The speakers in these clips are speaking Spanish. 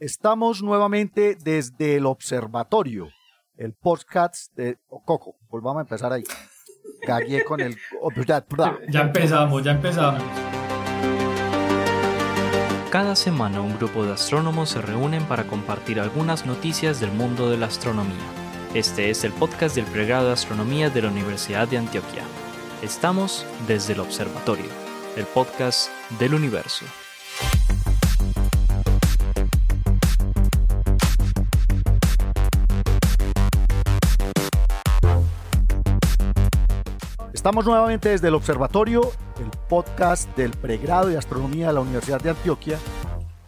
Estamos nuevamente desde el observatorio, el podcast de Coco. Volvamos a empezar ahí. Cagué con el. Ya empezamos, ya empezamos. Cada semana un grupo de astrónomos se reúnen para compartir algunas noticias del mundo de la astronomía. Este es el podcast del pregrado de astronomía de la Universidad de Antioquia. Estamos desde el observatorio, el podcast del universo. Estamos nuevamente desde el observatorio, el podcast del pregrado de astronomía de la Universidad de Antioquia,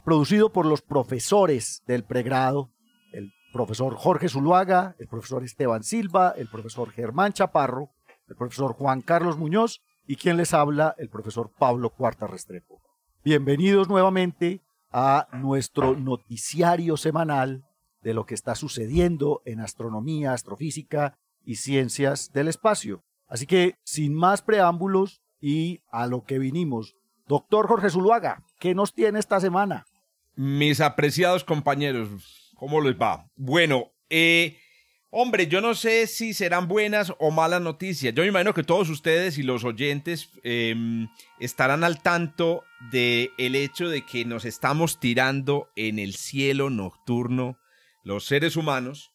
producido por los profesores del pregrado, el profesor Jorge Zuluaga, el profesor Esteban Silva, el profesor Germán Chaparro, el profesor Juan Carlos Muñoz y quien les habla, el profesor Pablo Cuarta Restrepo. Bienvenidos nuevamente a nuestro noticiario semanal de lo que está sucediendo en astronomía, astrofísica y ciencias del espacio. Así que, sin más preámbulos y a lo que vinimos, doctor Jorge Zuluaga, ¿qué nos tiene esta semana? Mis apreciados compañeros, ¿cómo les va? Bueno, eh, hombre, yo no sé si serán buenas o malas noticias. Yo me imagino que todos ustedes y los oyentes em, estarán al tanto del el hecho de que nos estamos tirando en el cielo nocturno los seres humanos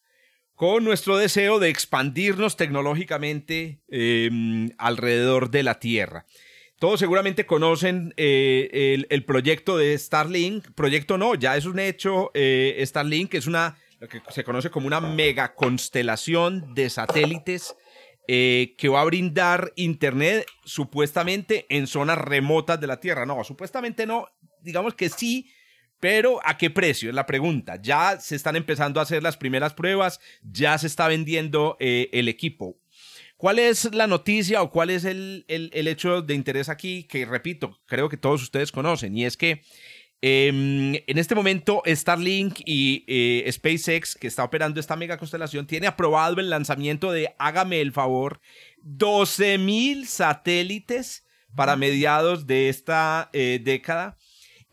con nuestro deseo de expandirnos tecnológicamente em, alrededor de la Tierra. Todos seguramente conocen eh, el, proyecto de Starlink. Proyecto no, ya es un hecho. Eh, Starlink es una, lo que se conoce como una mega constelación de satélites eh, que va a brindar Internet supuestamente en zonas remotas de la Tierra. No, supuestamente no. Digamos que sí, pero ¿a qué precio? Es la pregunta. Ya se están empezando a hacer las primeras pruebas, ya se está vendiendo eh, el equipo. ¿Cuál es la noticia o cuál es el, hecho de interés aquí que, repito, creo que todos ustedes conocen? Y es que em, en este momento Starlink y eh, SpaceX, que está operando esta mega constelación, tiene aprobado el lanzamiento de, hágame el favor, 12.000 satélites para mediados de esta eh, década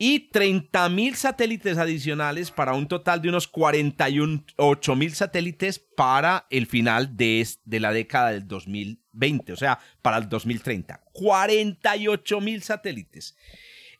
y 30.000 satélites adicionales para un total de unos 48.000 satélites para el final de, de, la década del 2020, o sea, para el 2030. 48.000 satélites.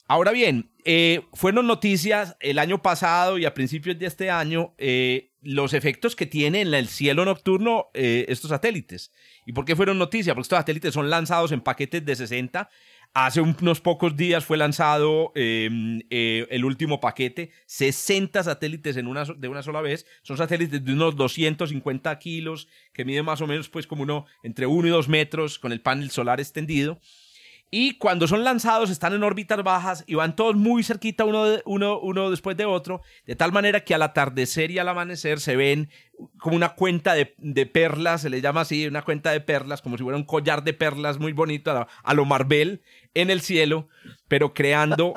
Ahora bien, eh, fueron noticias el año pasado y a principios de este año eh, los efectos que tienen en el cielo nocturno eh, estos satélites. ¿Y por qué fueron noticias? Porque estos satélites son lanzados en paquetes de 60 Hace unos pocos días fue lanzado em, eh, el último paquete, 60 satélites en una, de una sola vez. Son satélites de unos 250 kilos, que miden más o menos pues como uno entre 1 y 2 metros con el panel solar extendido. Y cuando son lanzados están en órbitas bajas y van todos muy cerquita uno, uno, uno después de otro, de tal manera que al atardecer y al amanecer se ven como una cuenta de, perlas, se le llama así, una cuenta de perlas, como si fuera un collar de perlas muy bonito a, a lo Marvel en el cielo, pero creando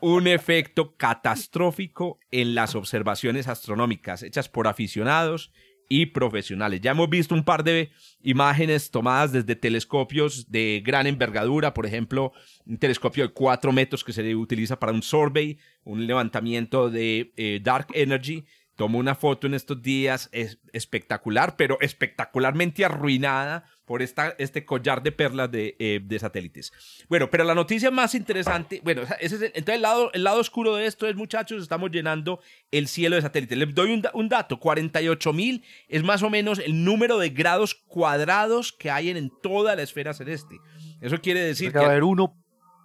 un efecto catastrófico en las observaciones astronómicas hechas por aficionados y profesionales. Ya hemos visto un par de imágenes tomadas desde telescopios de gran envergadura, por ejemplo, un telescopio de 4 metros que se utiliza para un survey, un levantamiento de eh, Dark Energy. Tomó una foto en estos días es espectacular, pero espectacularmente arruinada por esta, este collar de perlas de, eh, de, satélites. Bueno, pero la noticia más interesante, bueno, ese es entonces el lado, el lado oscuro de esto es, muchachos, estamos llenando el cielo de satélites. Les doy un, un dato, 48 mil es más o menos el número de grados cuadrados que hay en, toda la esfera celeste. Eso quiere decir que... Va a haber uno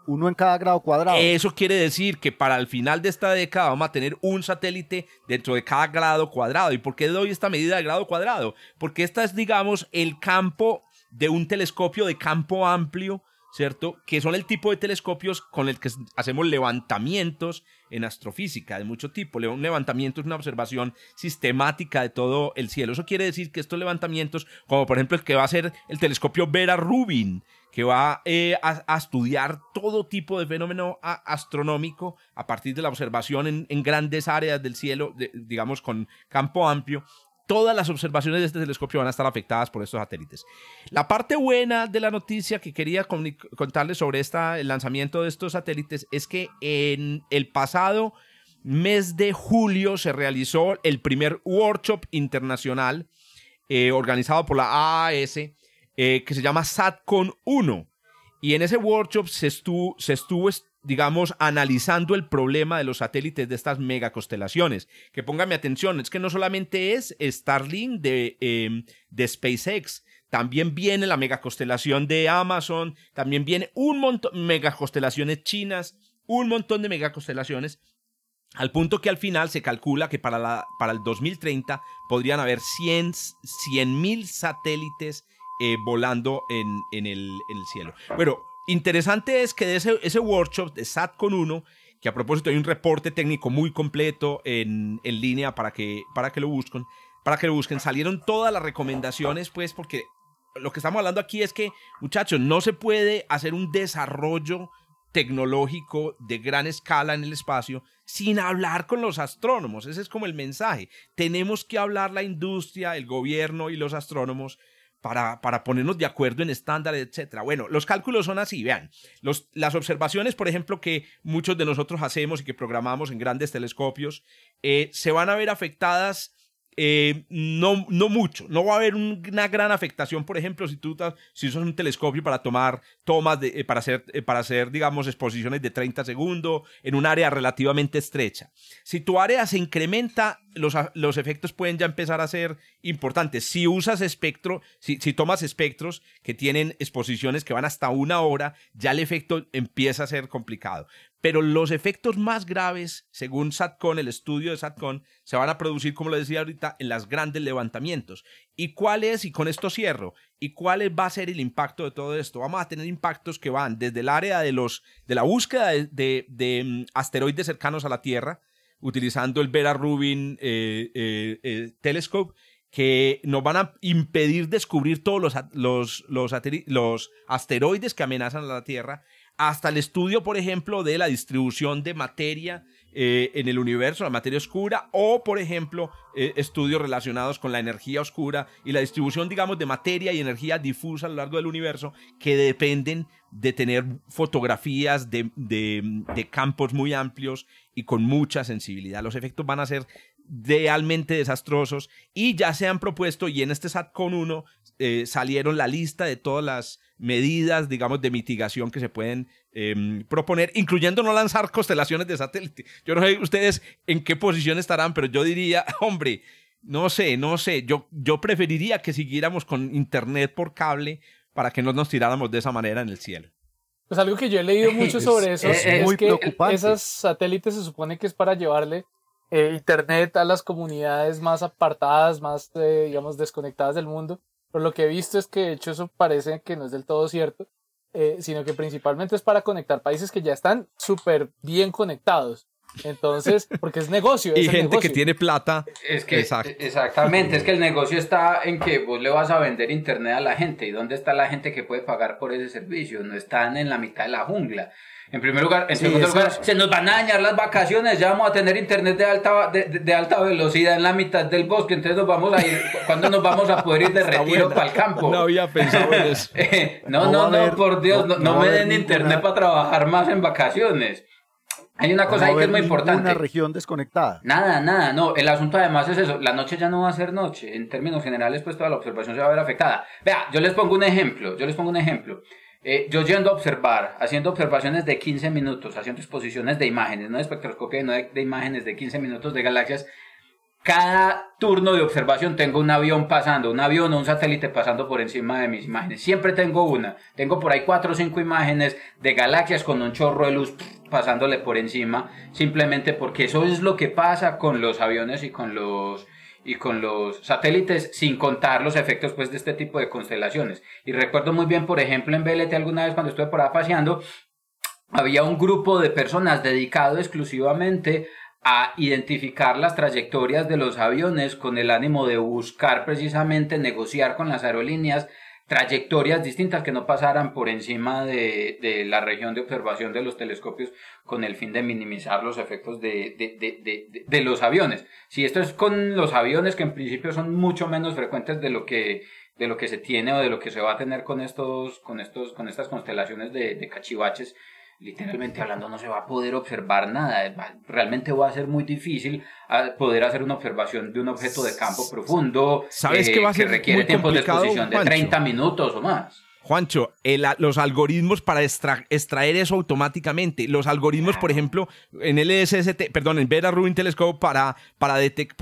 uno en cada grado cuadrado. Eso quiere decir que para el final de esta década vamos a tener un satélite dentro de cada grado cuadrado. ¿Y por qué doy esta medida de grado cuadrado? Porque esta es, digamos, el campo de un telescopio de campo amplio, ¿cierto? Que son el tipo de telescopios con el que hacemos levantamientos en astrofísica de mucho tipo. Un levantamiento es una observación sistemática de todo el cielo. Eso quiere decir que estos levantamientos, como por ejemplo el que va a ser el telescopio Vera Rubin, que va eh, a, estudiar todo tipo de fenómeno astronómico a partir de la observación en, grandes áreas del cielo, digamos con campo amplio, todas las observaciones de este telescopio van a estar afectadas por estos satélites. La parte buena de la noticia que quería contarles sobre esta, el lanzamiento de estos satélites es que en el pasado mes de julio se realizó el primer workshop internacional eh, organizado por la AAS eh, que se llama SATCON 1. Y en ese workshop se estuvo, se estuvo, digamos, analizando el problema de los satélites de estas megaconstelaciones. Que póngame atención, es que no solamente es Starlink de, em, de SpaceX, también viene la megaconstelación de Amazon, también viene un montón de megaconstelaciones chinas, un montón de megaconstelaciones, al punto que al final se calcula que para, la, para el 2030 podrían haber 100 mil satélites eh, volando en, en, el, en, el, cielo. Bueno, interesante es que de ese, ese workshop de SATCON 1, que a propósito hay un reporte técnico muy completo en, en línea para que, para que lo busquen, para que lo busquen, salieron todas las recomendaciones, pues, porque lo que estamos hablando aquí es que, muchachos, no se puede hacer un desarrollo tecnológico de gran escala en el espacio sin hablar con los astrónomos. Ese es como el mensaje. Tenemos que hablar la industria, el gobierno y los astrónomos para, para ponernos de acuerdo en estándares, etc. Bueno, los cálculos son así, vean. Los, las observaciones, por ejemplo, que muchos de nosotros hacemos y que programamos en grandes telescopios, eh, se van a ver afectadas eh, no, no mucho. No va a haber una gran afectación, por ejemplo, si tú si usas un telescopio para tomar tomas, de, eh, para, hacer, eh, para hacer, digamos, exposiciones de 30 segundos en un área relativamente estrecha. Si tu área se incrementa, los, los efectos pueden ya empezar a ser importantes. Si usas espectro, si, si tomas espectros que tienen exposiciones que van hasta una hora, ya el efecto empieza a ser complicado. Pero los efectos más graves, según SATCON, el estudio de SATCON, se van a producir, como lo decía ahorita, en los grandes levantamientos. ¿Y cuál es, y con esto cierro, y cuál va a ser el impacto de todo esto? Vamos a tener impactos que van desde el área de, los, de la búsqueda de, mm, asteroides cercanos a la Tierra, utilizando el Vera Rubin eh, eh, eh, Telescope, que nos van a impedir descubrir todos los, los, los, los asteroides que amenazan a la Tierra hasta el estudio, por ejemplo, de la distribución de materia eh, en el universo, la materia oscura, o, por ejemplo, eh, estudios relacionados con la energía oscura y la distribución, digamos, de materia y energía difusa a lo largo del universo que dependen de tener fotografías de, de campos muy amplios y con mucha sensibilidad. Los efectos van a ser realmente desastrosos y ya se han propuesto y en este SATCON 1 eh, salieron la lista de todas las medidas, digamos, de mitigación que se pueden em, proponer, incluyendo no lanzar constelaciones de satélite. Yo no sé ustedes en qué posición estarán, pero yo diría, hombre, no sé, no sé, yo, yo preferiría que siguiéramos con internet por cable para que no nos tiráramos de esa manera en el cielo. Pues algo que yo he leído mucho sobre eso es, es que esas satélites se supone que es para llevarle eh, internet a las comunidades más apartadas, más, eh, digamos, desconectadas del mundo. Pero lo que he visto es que, de hecho, eso parece que no es del todo cierto, eh, sino que principalmente es para conectar países que ya están súper bien conectados. Entonces, porque es negocio. y gente que tiene plata. Es que, exactamente, es que el negocio está en que vos le vas a vender internet a la gente. ¿Y dónde está la gente que puede pagar por ese servicio? No están en la mitad de la jungla. En primer lugar, en segundo lugar, se nos van a dañar las vacaciones, ya vamos a tener internet de alta, de, alta velocidad en la mitad del bosque, entonces nos vamos a ir, ¿cuándo nos vamos a poder ir de retiro para el campo? No había pensado en eso. no, no, no, por Dios, no, me den internet para trabajar más en vacaciones. Hay una cosa ahí que es muy importante. Una región desconectada. Nada, nada, no. El asunto además es eso. La noche ya no va a ser noche. En términos generales, pues toda la observación se va a ver afectada. Vea, yo les pongo un ejemplo. Yo les pongo un ejemplo. Eh, yo yendo a observar, haciendo observaciones de 15 minutos, haciendo exposiciones de imágenes, no de espectroscopia, no de, imágenes de 15 minutos de galaxias, cada turno de observación tengo un avión pasando, un avión o un satélite pasando por encima de mis imágenes. Siempre tengo una. Tengo por ahí cuatro o cinco imágenes de galaxias con un chorro de luz pasándole por encima, simplemente porque eso es lo que pasa con los aviones y con los y con los satélites sin contar los efectos pues de este tipo de constelaciones. Y recuerdo muy bien, por ejemplo, en BLT alguna vez cuando estuve por ahí paseando, había un grupo de personas dedicado exclusivamente a identificar las trayectorias de los aviones con el ánimo de buscar precisamente negociar con las aerolíneas trayectorias distintas que no pasaran por encima de, de, la región de observación de los telescopios con el fin de minimizar los efectos de, de, de, los aviones. Si esto es con los aviones que en principio son mucho menos frecuentes de lo que de lo que se tiene o de lo que se va a tener con estos con estos con estas constelaciones de, cachivaches literalmente hablando no se va a poder observar nada. Realmente va a ser muy difícil ah, poder hacer una observación de un objeto de campo profundo ¿Sabes que, va a ser requiere tiempos de exposición de 30 minutos o más. Juancho, los algoritmos para extraer eso automáticamente. Los algoritmos, por ejemplo, en LSST, perdón, en Vera Rubin Telescope, para, para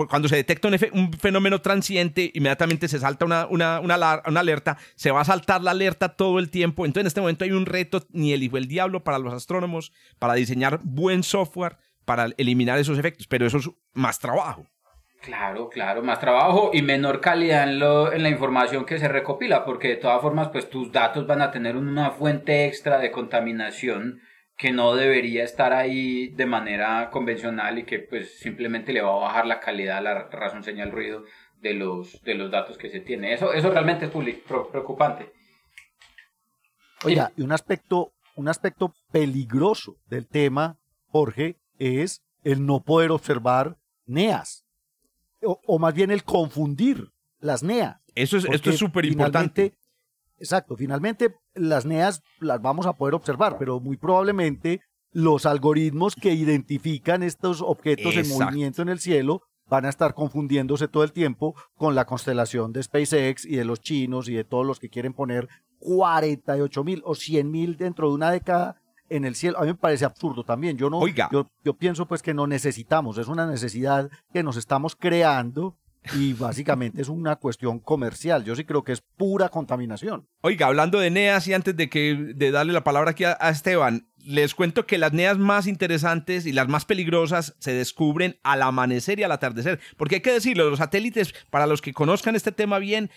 cuando se detecta un, fenómeno transiente, inmediatamente se salta una, una, una, alerta, se va a saltar la alerta todo el tiempo. Entonces, en este momento hay un reto, ni el hijo del diablo, para los astrónomos, para diseñar buen software para eliminar esos efectos, pero eso es más trabajo. Claro, claro, más trabajo y menor calidad en, lo, en la información que se recopila, porque de todas formas, pues tus datos van a tener una fuente extra de contaminación que no debería estar ahí de manera convencional y que pues simplemente le va a bajar la calidad, la razón señal ruido de los, de los datos que se tiene. Eso, eso realmente es preocupante. Oiga, y un aspecto, un aspecto peligroso del tema, Jorge, es el no poder observar NEAS o, más bien el confundir las NEAs. Eso es, esto es súper importante. Exacto, finalmente las NEAs las vamos a poder observar, pero muy probablemente los algoritmos que identifican estos objetos en movimiento en el cielo van a estar confundiéndose todo el tiempo con la constelación de SpaceX y de los chinos y de todos los que quieren poner 48 mil o 100 mil dentro de una década en el cielo. A mí me parece absurdo también. Yo no, Oiga. Yo, yo pienso pues que no necesitamos, es una necesidad que nos estamos creando y básicamente es una cuestión comercial. Yo sí creo que es pura contaminación. Oiga, hablando de NEAS y antes de que de darle la palabra aquí a, Esteban, les cuento que las NEAS más interesantes y las más peligrosas se descubren al amanecer y al atardecer, porque hay que decirlo, los satélites, para los que conozcan este tema bien,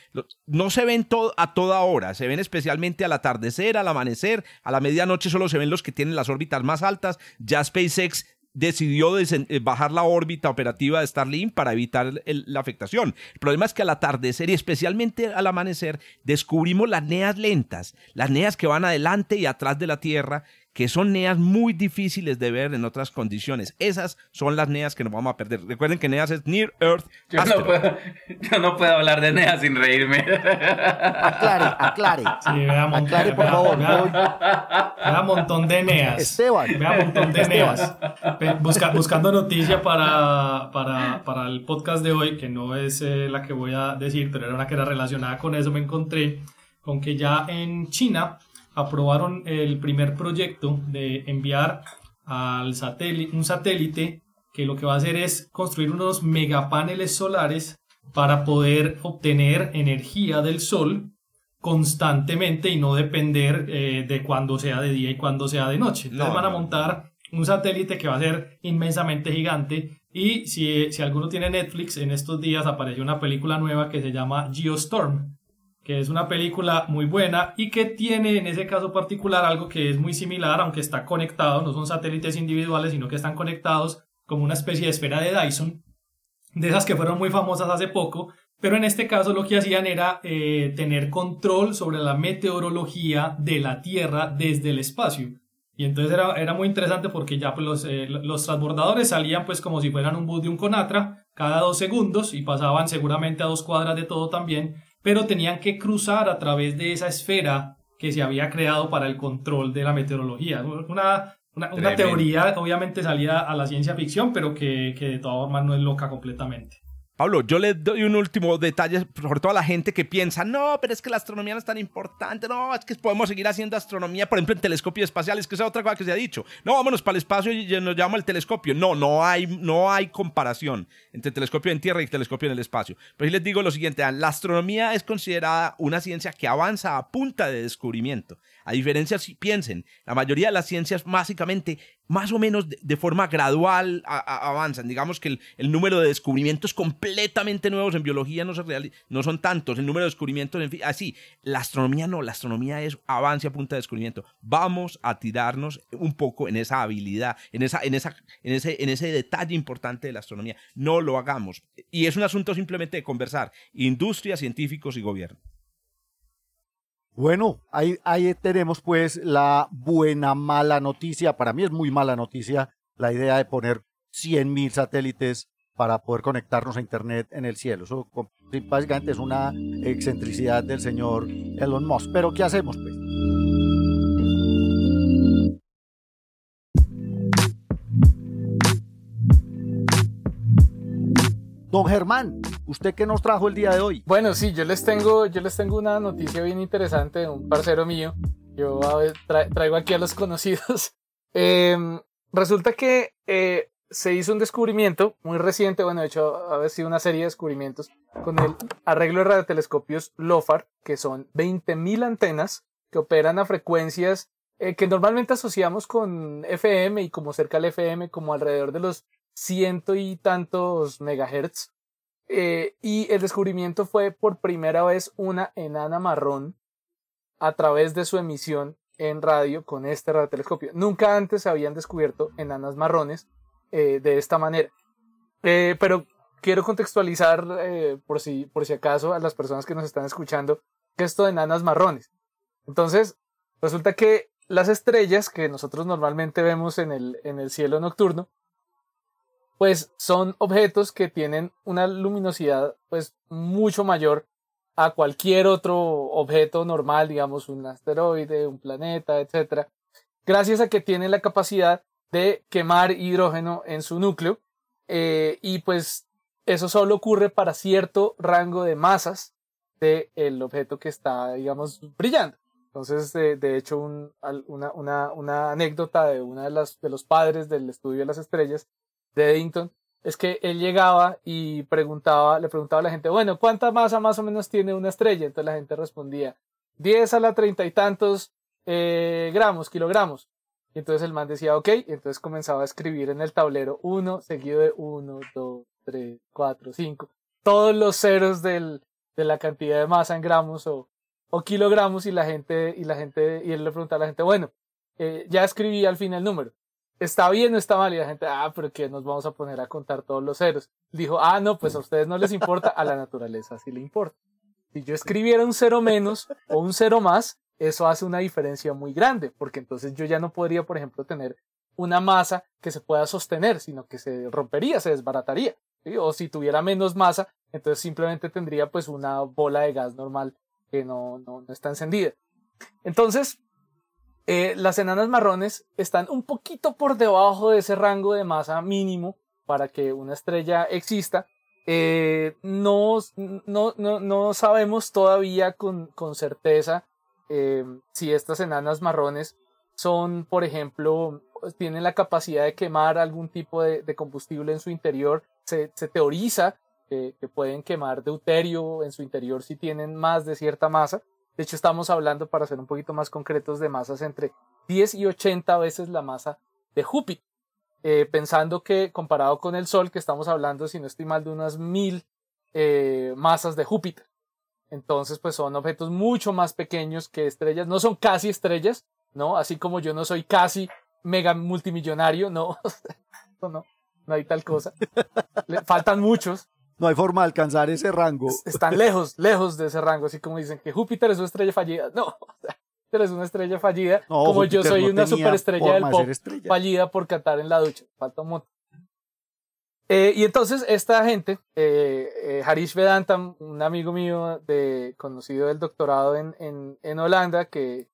no se ven a toda hora, se ven especialmente al atardecer, al amanecer, a la medianoche solo se ven los que tienen las órbitas más altas, ya SpaceX decidió eh, bajar la órbita operativa de Starlink para evitar la afectación. El problema es que al atardecer y especialmente al amanecer descubrimos las neas lentas, las neas que van adelante y atrás de la Tierra, que son NEAs muy difíciles de ver en otras condiciones. Esas son las NEAs que nos vamos a perder. Recuerden que NEAs es Near Earth. Yo no, puedo, yo no, puedo, hablar de NEAs sin reírme. Aclare, aclare. Sí, vea montón, aclare, por favor. Vea, un montón de NEAs. Esteban. Vea un montón de NEAs. buscando noticia para, para, para, el podcast de hoy, que no es eh, la que voy a decir, pero era una que era relacionada con eso, me encontré con que ya en China aprobaron el primer proyecto de enviar al satélite, un satélite que lo que va a hacer es construir unos megapaneles solares para poder obtener energía del sol constantemente y no depender eh, de cuando sea de día y cuando sea de noche. Entonces van a montar un satélite que va a ser inmensamente gigante y si, si alguno tiene Netflix, en estos días apareció una película nueva que se llama Geostorm, que es una película muy buena y que tiene en ese caso particular algo que es muy similar, aunque está conectado, no son satélites individuales, sino que están conectados como una especie de esfera de Dyson, de esas que fueron muy famosas hace poco, pero en este caso lo que hacían era eh, tener control sobre la meteorología de la Tierra desde el espacio. Y entonces era, era muy interesante porque ya pues, los, eh, los transbordadores salían pues como si fueran un bus de un Conatra cada dos segundos y pasaban seguramente a dos cuadras de todo también pero tenían que cruzar a través de esa esfera que se había creado para el control de la meteorología. Una, una, teoría obviamente salida a la ciencia ficción, pero que, que de todas formas no es loca completamente. Pablo, yo le doy un último detalle por toda la gente que piensa, no, pero es que la astronomía no es tan importante, no, es que podemos seguir haciendo astronomía, por ejemplo, en telescopios espaciales, que es otra cosa que se ha dicho. No, vámonos para el espacio y nos llama el telescopio. No, no hay, no hay comparación entre telescopio en tierra y telescopio en el espacio. Pero sí les digo lo siguiente, la astronomía es considerada una ciencia que avanza a punta de descubrimiento. A diferencia, si piensen, la mayoría de las ciencias básicamente más o menos de, forma gradual avanzan. Digamos que el, número de descubrimientos completamente nuevos en biología no, son tantos, el número de descubrimientos, en así. La astronomía no, la astronomía es avance a punta de descubrimiento. Vamos a tirarnos un poco en esa habilidad, en, esa, en, esa, en, ese, en ese detalle importante de la astronomía. No lo hagamos. Y es un asunto simplemente de conversar, industria, científicos y gobierno. Bueno, ahí, ahí tenemos pues la buena, mala noticia. Para mí es muy mala noticia la idea de poner 100.000 satélites para poder conectarnos a Internet en el cielo. Eso básicamente es una excentricidad del señor Elon Musk. Pero ¿qué hacemos pues? Don Germán, ¿usted qué nos trajo el día de hoy? Bueno, sí, yo les tengo, yo les tengo una noticia bien interesante de un parcero mío. Yo traigo aquí a los conocidos. Em, resulta que eh, se hizo un descubrimiento muy reciente, bueno, de hecho, ha sido una serie de descubrimientos con el arreglo de radiotelescopios LOFAR, que son 20.000 antenas que operan a frecuencias eh, que normalmente asociamos con FM y como cerca al FM, como alrededor de los ciento y tantos megahertz. Eh, y el descubrimiento fue por primera vez una enana marrón a través de su emisión en radio con este radiotelescopio. Nunca antes se habían descubierto enanas marrones eh, de esta manera. pero quiero contextualizar, por, si, por si acaso, a las personas que nos están escuchando, que esto de enanas marrones. Entonces, resulta que las estrellas que nosotros normalmente vemos en el, en el cielo nocturno, pues son objetos que tienen una luminosidad pues mucho mayor a cualquier otro objeto normal, digamos un asteroide, un planeta, etc. Gracias a que tienen la capacidad de quemar hidrógeno en su núcleo eh, y pues eso solo ocurre para cierto rango de masas del objeto que está, digamos, brillando. Entonces, de, hecho, una, una, anécdota de uno de, las, de los padres del estudio de las estrellas, de Eddington, es que él llegaba y preguntaba, le preguntaba a la gente, bueno, ¿cuánta masa más o menos tiene una estrella? Entonces la gente respondía, 10 a la treinta y tantos eh, gramos, kilogramos. Y entonces el man decía, ok, entonces comenzaba a escribir en el tablero 1, seguido de 1, 2, 3, 4, 5, todos los ceros del, de la cantidad de masa en gramos o, o kilogramos y la gente, y la gente, y él le pregunta a la gente, bueno, eh, ya escribí al fin el número. ¿Está bien o está mal? Y la gente, ah, pero que nos vamos a poner a contar todos los ceros. Dijo, ah, no, pues a ustedes no les importa, a la naturaleza sí le importa. Si yo escribiera un cero menos o un cero más, eso hace una diferencia muy grande, porque entonces yo ya no podría, por ejemplo, tener una masa que se pueda sostener, sino que se rompería, se desbarataría. O si tuviera menos masa, entonces simplemente tendría pues una bola de gas normal que no, no, está encendida. Entonces, eh, las enanas marrones están un poquito por debajo de ese rango de masa mínimo para que una estrella exista. Eh, no, no, no, sabemos todavía con, con certeza eh, si estas enanas marrones son, por ejemplo, tienen la capacidad de quemar algún tipo de, combustible en su interior. Se teoriza que, pueden quemar deuterio en su interior si tienen más de cierta masa. De hecho, estamos hablando, para ser un poquito más concretos, de masas entre 10 y 80 veces la masa de Júpiter. Eh, pensando que comparado con el Sol, que estamos hablando, si no estoy mal, de unas mil eh, masas de Júpiter. Entonces, pues son objetos mucho más pequeños que estrellas. No son casi estrellas, ¿no? Así como yo no soy casi mega multimillonario, no. no, no, hay tal cosa. Le faltan muchos, no hay forma de alcanzar ese rango. Están lejos, lejos de ese rango, así como dicen que Júpiter es una estrella fallida. No, Júpiter es una estrella fallida, como yo soy una superestrella del pop fallida por cantar en la ducha. Falta un montón. Eh, y entonces esta gente, eh, eh, Harish Vedanta, un amigo mío de, conocido del doctorado en, en, en Holanda, que,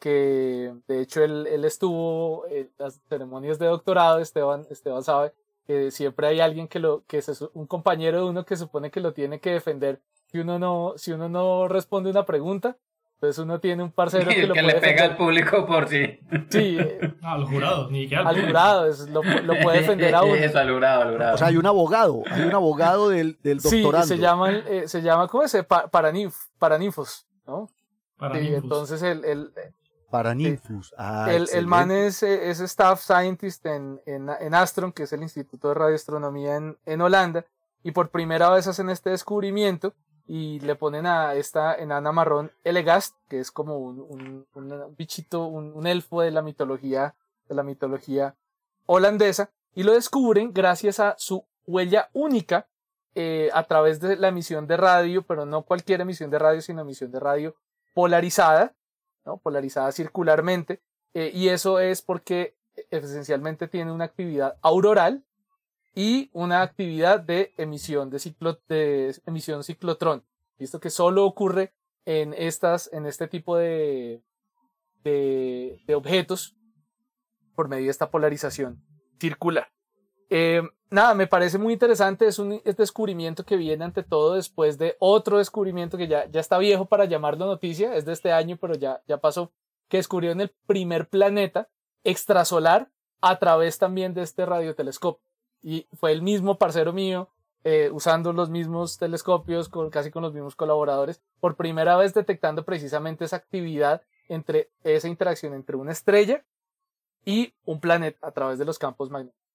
que de hecho él, él estuvo en las ceremonias de doctorado, Esteban, Esteban sabe, que siempre hay alguien que lo, que es un compañero de uno que supone que lo tiene que defender si uno no, si uno no responde una pregunta, pues uno tiene un parcero que, lo que le pega al público por sí. Sí. Eh, al jurado, ni que al, al jurado, lo, lo, puede defender a uno. Eso, al jurado, al jurado. O sea, hay un abogado, hay un abogado del, del doctorando. Sí, se llama, eh, se llama, ¿cómo es? Paraninf, paraninfos, ¿no? Paraninfos. Y entonces el, el, para Ninfus. Ah, el, el, man es, es, staff scientist en, en, en, Astron, que es el Instituto de Radioastronomía en, en Holanda, y por primera vez hacen este descubrimiento y le ponen a esta enana marrón Elegast, que es como un, un, bichito, un, elfo de la mitología, de la mitología holandesa, y lo descubren gracias a su huella única eh, a través de la emisión de radio, pero no cualquier emisión de radio, sino emisión de radio polarizada, polarizada circularmente, eh, y eso es porque esencialmente tiene una actividad auroral y una actividad de emisión de, de emisión ciclotrón, visto que solo ocurre en, estas, en este tipo de, de, objetos por medio de esta polarización circular. Eh, nada, me parece muy interesante, es un descubrimiento que viene ante todo después de otro descubrimiento que ya, ya está viejo para llamarlo noticia, es de este año, pero ya, ya pasó, que descubrieron el primer planeta extrasolar a través también de este radiotelescopio. Y fue el mismo parcero mío, eh, usando los mismos telescopios, casi con los mismos colaboradores, por primera vez detectando precisamente esa actividad entre esa interacción entre una estrella y un planeta a través de los campos magnéticos.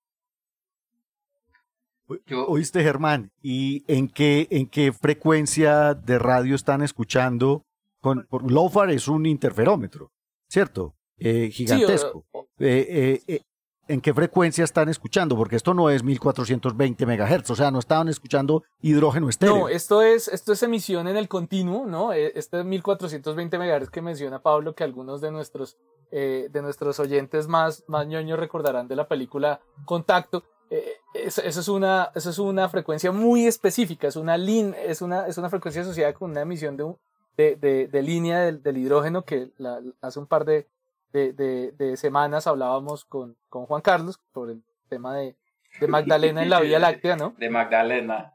Oíste, Germán, ¿y en qué, en qué frecuencia de radio están escuchando? Con, por, LOFAR es un interferómetro, ¿cierto? Eh, gigantesco. Eh, eh, ¿En qué frecuencia están escuchando? Porque esto no es 1420 MHz, o sea, no estaban escuchando hidrógeno estéreo. No, esto es, esto es emisión en el continuo, ¿no? Este 1420 MHz que menciona Pablo, que algunos de nuestros, de nuestros oyentes más, más ñoños recordarán de la película Contacto. Esa es, una, eso es una frecuencia muy específica, es una, lin, es una, es una frecuencia asociada con una emisión de, de, de, de línea del, del, hidrógeno que la, hace un par de, de, semanas hablábamos con, con Juan Carlos sobre el tema de, Magdalena en la Vía Láctea, ¿no? De Magdalena.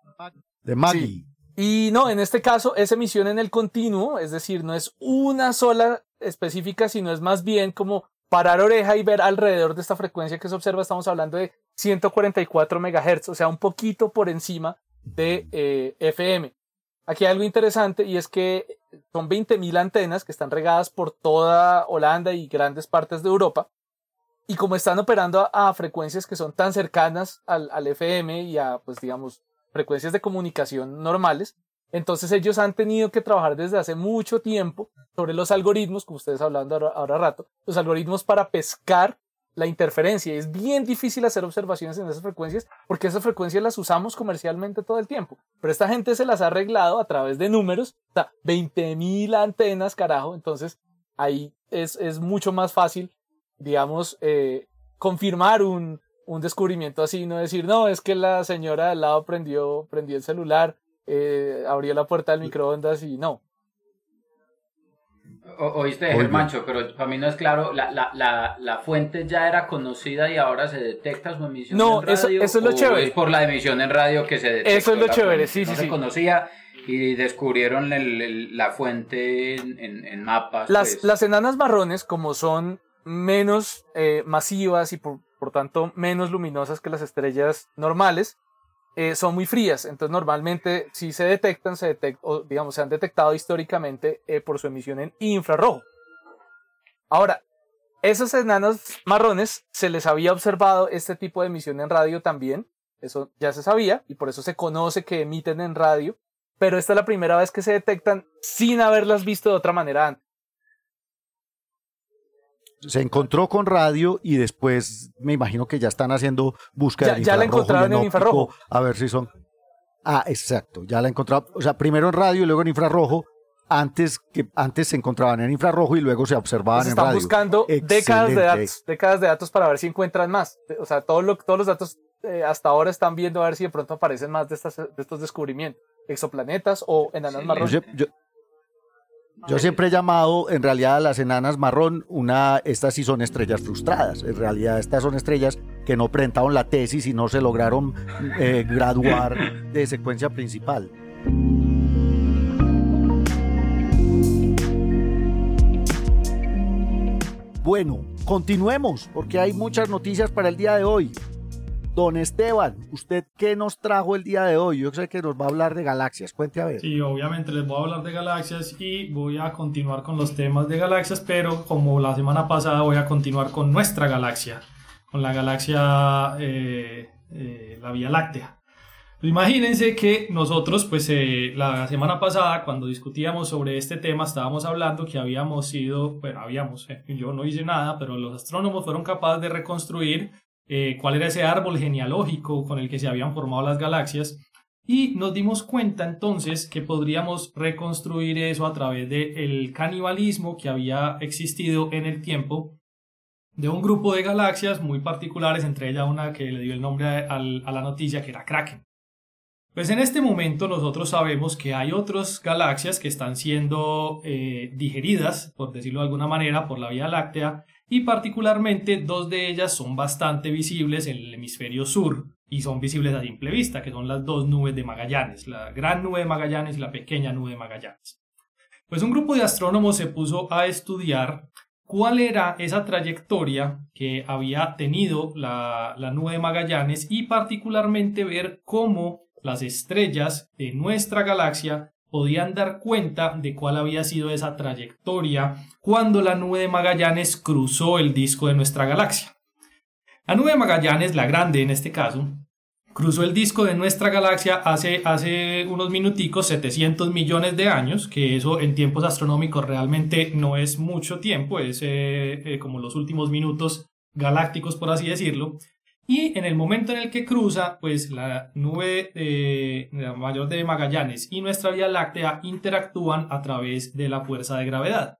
De Maggie. Y no, en este caso es emisión en el continuo, es decir, no es una sola específica, sino es más bien como parar oreja y ver alrededor de esta frecuencia que se observa, estamos hablando de 144 MHz, o sea, un poquito por encima de eh, FM. Aquí hay algo interesante y es que son 20.000 antenas que están regadas por toda Holanda y grandes partes de Europa. Y como están operando a, frecuencias que son tan cercanas al, al, FM y a, pues digamos, frecuencias de comunicación normales, entonces ellos han tenido que trabajar desde hace mucho tiempo sobre los algoritmos, como ustedes hablando ahora, ahora rato, los algoritmos para pescar la interferencia. Es bien difícil hacer observaciones en esas frecuencias porque esas frecuencias las usamos comercialmente todo el tiempo. Pero esta gente se las ha arreglado a través de números, o sea, 20.000 antenas, carajo. Entonces ahí es, es mucho más fácil, digamos, eh, confirmar un, un descubrimiento así, no decir, no, es que la señora al lado prendió, prendió el celular, eh, abrió la puerta del microondas y no. Oíste, Germancho, pero para mí no es claro, la, la, la, la, fuente ya era conocida y ahora se detecta su emisión no, en radio. No, eso, es lo chévere. es por la emisión en radio que se detecta. Eso es lo chévere, sí, sí, no sí. se conocía y descubrieron el, la fuente en, en, mapas. Las, pues. las enanas marrones, como son menos eh, masivas y por, por tanto menos luminosas que las estrellas normales, eh, son muy frías, entonces normalmente si se detectan, se detect o, digamos, se han detectado históricamente eh, por su emisión en infrarrojo. Ahora, esos enanos marrones se les había observado este tipo de emisión en radio también, eso ya se sabía y por eso se conoce que emiten en radio, pero esta es la primera vez que se detectan sin haberlas visto de otra manera antes se encontró con radio y después me imagino que ya están haciendo búsqueda. Ya, ya la encontraron en infrarrojo. A ver si son. Ah, exacto, ya la encontraron. O sea, primero en radio y luego en infrarrojo. Antes que antes se encontraban en infrarrojo y luego se observaban en radio. Están buscando décadas de datos, décadas de datos para ver si encuentran más. O sea, todo lo, todos los datos eh, hasta ahora están viendo a ver si de pronto aparecen más de, estas, de estos descubrimientos, exoplanetas o enanas sí. marrones. Yo, yo, yo siempre he llamado en realidad a las enanas marrón, una, estas sí son estrellas frustradas. En realidad estas son estrellas que no presentaron la tesis y no se lograron eh, graduar de secuencia principal. Bueno, continuemos porque hay muchas noticias para el día de hoy. Don Esteban, ¿usted qué nos trajo el día de hoy? Yo sé que nos va a hablar de galaxias, cuente. Sí, obviamente les voy a hablar de galaxias y voy a continuar con los temas de galaxias, pero como la semana pasada voy a continuar con nuestra galaxia, con la galaxia, eh, eh, la Vía Láctea. Imagínense que nosotros, pues eh, la semana pasada, cuando discutíamos sobre este tema, estábamos hablando que habíamos sido, bueno, habíamos, eh, yo no hice nada, pero los astrónomos fueron capaces de reconstruir eh, cuál era ese árbol genealógico con el que se habían formado las galaxias. Y nos dimos cuenta entonces que podríamos reconstruir eso a través del canibalismo que había existido en el tiempo de un grupo de galaxias muy particulares, entre ellas una que le dio el nombre a, la noticia, que era Kraken. Pues en este momento nosotros sabemos que hay otras galaxias que están siendo eh, digeridas, por decirlo de alguna manera, por la Vía Láctea y particularmente dos de ellas son bastante visibles en el hemisferio sur y son visibles a simple vista, que son las dos nubes de Magallanes, la gran nube de Magallanes y la pequeña nube de Magallanes. Pues un grupo de astrónomos se puso a estudiar cuál era esa trayectoria que había tenido la, la nube de Magallanes y particularmente ver cómo las estrellas de nuestra galaxia podían dar cuenta de cuál había sido esa trayectoria cuando la nube de Magallanes cruzó el disco de nuestra galaxia. La nube de Magallanes, la grande en este caso, cruzó el disco de nuestra galaxia hace, hace unos minuticos, 700 millones de años, que eso en tiempos astronómicos realmente no es mucho tiempo, es eh, eh, como los últimos minutos galácticos, por así decirlo. Y en el momento en el que cruza, pues la nube mayor de Magallanes y nuestra Vía Láctea interactúan a través de la fuerza de gravedad.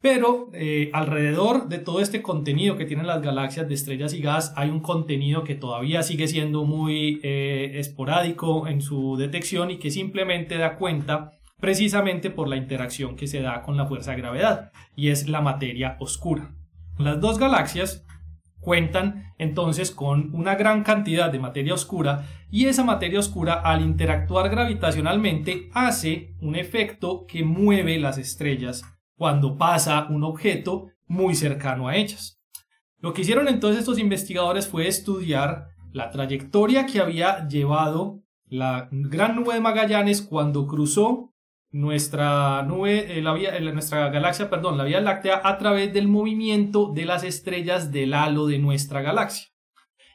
Pero eh, alrededor de todo este contenido que tienen las galaxias de estrellas y gas hay un contenido que todavía sigue siendo muy eh, esporádico en su detección y que simplemente da cuenta precisamente por la interacción que se da con la fuerza de gravedad y es la materia oscura. Las dos galaxias cuentan entonces con una gran cantidad de materia oscura y esa materia oscura al interactuar gravitacionalmente hace un efecto que mueve las estrellas cuando pasa un objeto muy cercano a ellas. Lo que hicieron entonces estos investigadores fue estudiar la trayectoria que había llevado la gran nube de Magallanes cuando cruzó nuestra nube, eh, la vía, eh, nuestra galaxia, perdón, la Vía Láctea a través del movimiento de las estrellas del halo de nuestra galaxia.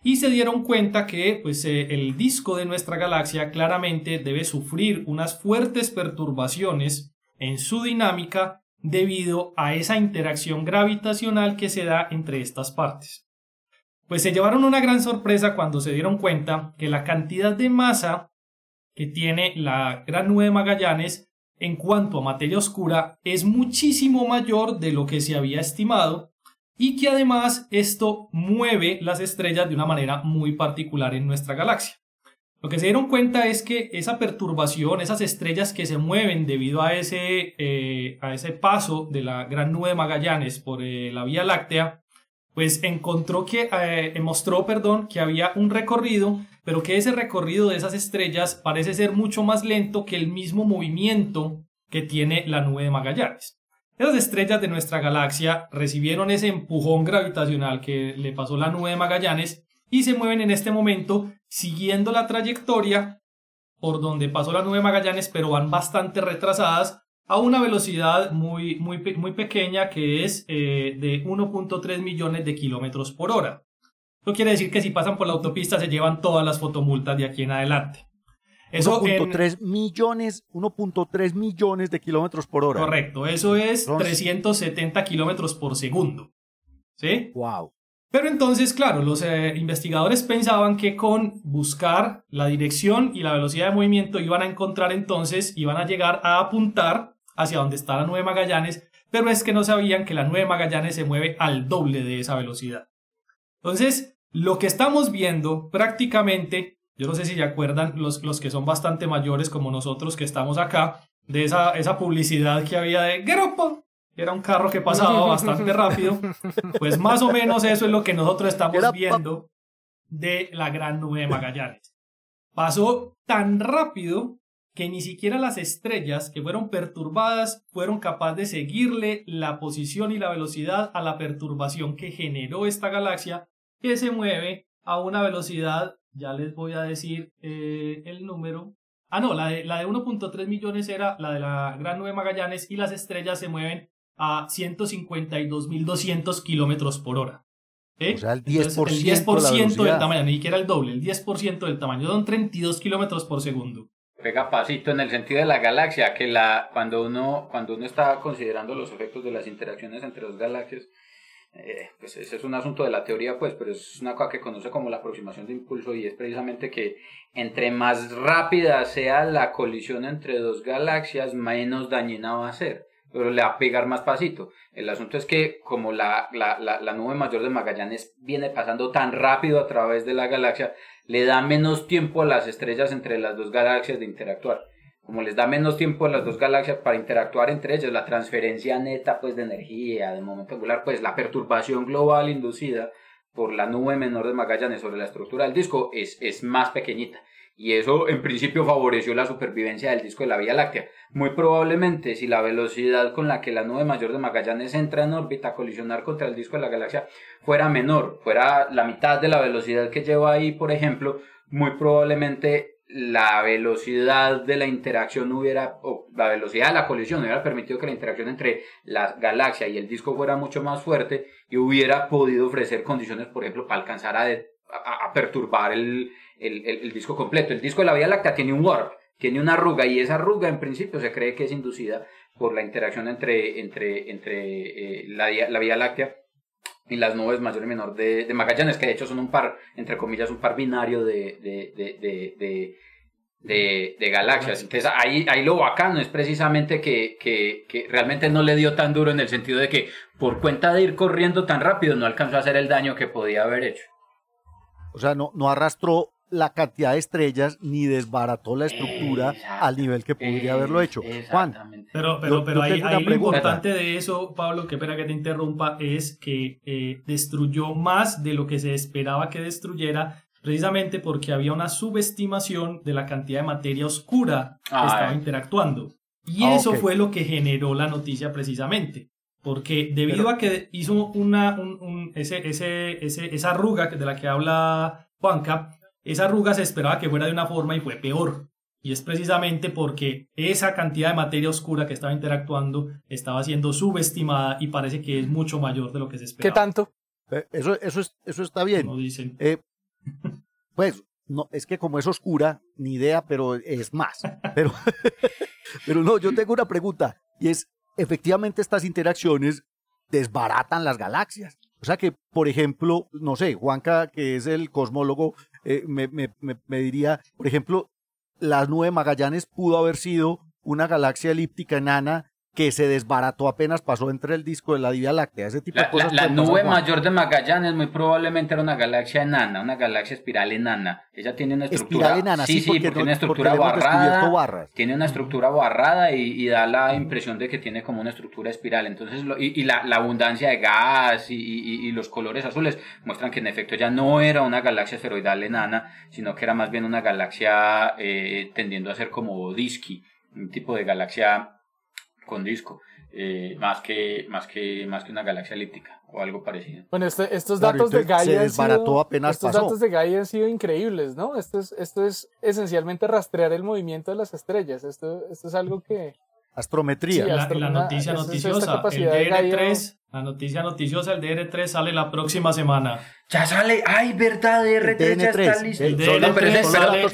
Y se dieron cuenta que pues, eh, el disco de nuestra galaxia claramente debe sufrir unas fuertes perturbaciones en su dinámica debido a esa interacción gravitacional que se da entre estas partes. Pues se llevaron una gran sorpresa cuando se dieron cuenta que la cantidad de masa que tiene la gran nube de Magallanes en cuanto a materia oscura es muchísimo mayor de lo que se había estimado y que además esto mueve las estrellas de una manera muy particular en nuestra galaxia. Lo que se dieron cuenta es que esa perturbación, esas estrellas que se mueven debido a ese, eh, a ese paso de la gran nube de Magallanes por eh, la Vía Láctea, pues encontró que, eh, mostró, perdón, que había un recorrido pero que ese recorrido de esas estrellas parece ser mucho más lento que el mismo movimiento que tiene la nube de Magallanes. Esas estrellas de nuestra galaxia recibieron ese empujón gravitacional que le pasó la nube de Magallanes y se mueven en este momento siguiendo la trayectoria por donde pasó la nube de Magallanes, pero van bastante retrasadas a una velocidad muy, muy, muy pequeña que es eh, de 1.3 millones de kilómetros por hora. Eso quiere decir que si pasan por la autopista se llevan todas las fotomultas de aquí en adelante. 1.3 millones, 1.3 millones de kilómetros por hora. Correcto, eso es 370 kilómetros por segundo. ¿Sí? Wow. Pero entonces, claro, los eh, investigadores pensaban que con buscar la dirección y la velocidad de movimiento iban a encontrar entonces, iban a llegar a apuntar hacia donde está la nueve Magallanes, pero es que no sabían que la nueve Magallanes se mueve al doble de esa velocidad. Entonces, lo que estamos viendo prácticamente, yo no sé si se acuerdan los, los que son bastante mayores como nosotros que estamos acá, de esa, esa publicidad que había de Grupo, que era un carro que pasaba bastante rápido, pues más o menos eso es lo que nosotros estamos viendo de la gran nube de Magallanes. Pasó tan rápido que ni siquiera las estrellas que fueron perturbadas fueron capaces de seguirle la posición y la velocidad a la perturbación que generó esta galaxia que se mueve a una velocidad, ya les voy a decir eh, el número. Ah, no, la de, la de 1.3 millones era la de la Gran Nube Magallanes y las estrellas se mueven a 152.200 kilómetros por hora. O sea, el 10%, el 10 del tamaño, ni siquiera el doble, el 10% del tamaño, son 32 kilómetros por segundo. Pega pasito en el sentido de la galaxia, que la, cuando, uno, cuando uno está considerando los efectos de las interacciones entre dos galaxias, eh, pues ese es un asunto de la teoría, pues, pero es una cosa que conoce como la aproximación de impulso y es precisamente que entre más rápida sea la colisión entre dos galaxias, menos dañina va a ser, pero le va a pegar más pasito. El asunto es que como la, la, la, la nube mayor de Magallanes viene pasando tan rápido a través de la galaxia, le da menos tiempo a las estrellas entre las dos galaxias de interactuar. Como les da menos tiempo a las dos galaxias para interactuar entre ellas, la transferencia neta pues de energía de momento angular, pues la perturbación global inducida por la nube menor de Magallanes sobre la estructura del disco es, es más pequeñita. Y eso en principio favoreció la supervivencia del disco de la Vía Láctea. Muy probablemente si la velocidad con la que la nube mayor de Magallanes entra en órbita a colisionar contra el disco de la galaxia fuera menor, fuera la mitad de la velocidad que lleva ahí, por ejemplo, muy probablemente la velocidad de la interacción hubiera, o la velocidad de la colisión hubiera permitido que la interacción entre la galaxia y el disco fuera mucho más fuerte y hubiera podido ofrecer condiciones, por ejemplo, para alcanzar a, a, perturbar el, el, el, disco completo. El disco de la Vía Láctea tiene un warp, tiene una arruga y esa arruga en principio se cree que es inducida por la interacción entre, entre, entre eh, la, la Vía Láctea y las nubes mayor y menor de, de, Magallanes, que de hecho son un par, entre comillas, un par binario de, de, de, de galaxias. Entonces ahí, ahí lo bacano es precisamente que, que, que, realmente no le dio tan duro en el sentido de que por cuenta de ir corriendo tan rápido no alcanzó a hacer el daño que podía haber hecho. O sea, no, no arrastró la cantidad de estrellas ni desbarató la estructura al nivel que podría haberlo hecho. Juan. Pero, pero, pero ahí, lo importante de eso, Pablo, qué pena que te interrumpa, es que eh, destruyó más de lo que se esperaba que destruyera, precisamente porque había una subestimación de la cantidad de materia oscura que ah, estaba interactuando. Y ah, eso fue lo que generó la noticia precisamente. Porque debido a que hizo una, un, ese, ese, ese, esa arruga de la que habla Juanca, esa arruga se esperaba que fuera de una forma y fue peor. Y es precisamente porque esa cantidad de materia oscura que estaba interactuando estaba siendo subestimada y parece que es mucho mayor de lo que se esperaba. ¿Qué tanto? Eh, eso, eso, eso está bien. dicen. Eh, pues no, es que como es oscura, ni idea, pero es más. Pero, pero no, yo tengo una pregunta y es, efectivamente estas interacciones desbaratan las galaxias. O sea que, por ejemplo, no sé, Juanca, que es el cosmólogo, eh, me, me, me, diría, por ejemplo, la nube Magallanes pudo haber sido una galaxia elíptica enana que se desbarató apenas pasó entre el disco de la Vía Láctea, ese tipo la, de cosas. La, nube mayor de Magallanes muy probablemente era una galaxia enana, una galaxia espiral enana. Ella tiene una estructura. Espiral enana, sí, sí, porque, tiene una estructura barrada. Tiene una estructura barrada y, da la impresión de que tiene como una estructura espiral. Entonces, y, la, abundancia de gas y, los colores azules muestran que en efecto ya no era una galaxia esferoidal enana, sino que era más bien una galaxia eh, tendiendo a ser como disky, un tipo de galaxia con disco, eh, más, que, más, que, más que una galaxia elíptica o algo parecido. Bueno, este, estos datos de Gaia han sido, estos datos de Gaia han sido increíbles, ¿no? Esto es, esto es esencialmente rastrear el movimiento de las estrellas. Esto, esto es algo que, Astrometría. la, noticia noticiosa. El DR3, la noticia noticiosa, el DR3 sale la próxima semana. Ya sale, ay, verdad, DR3, ya está listo. El DR3 sale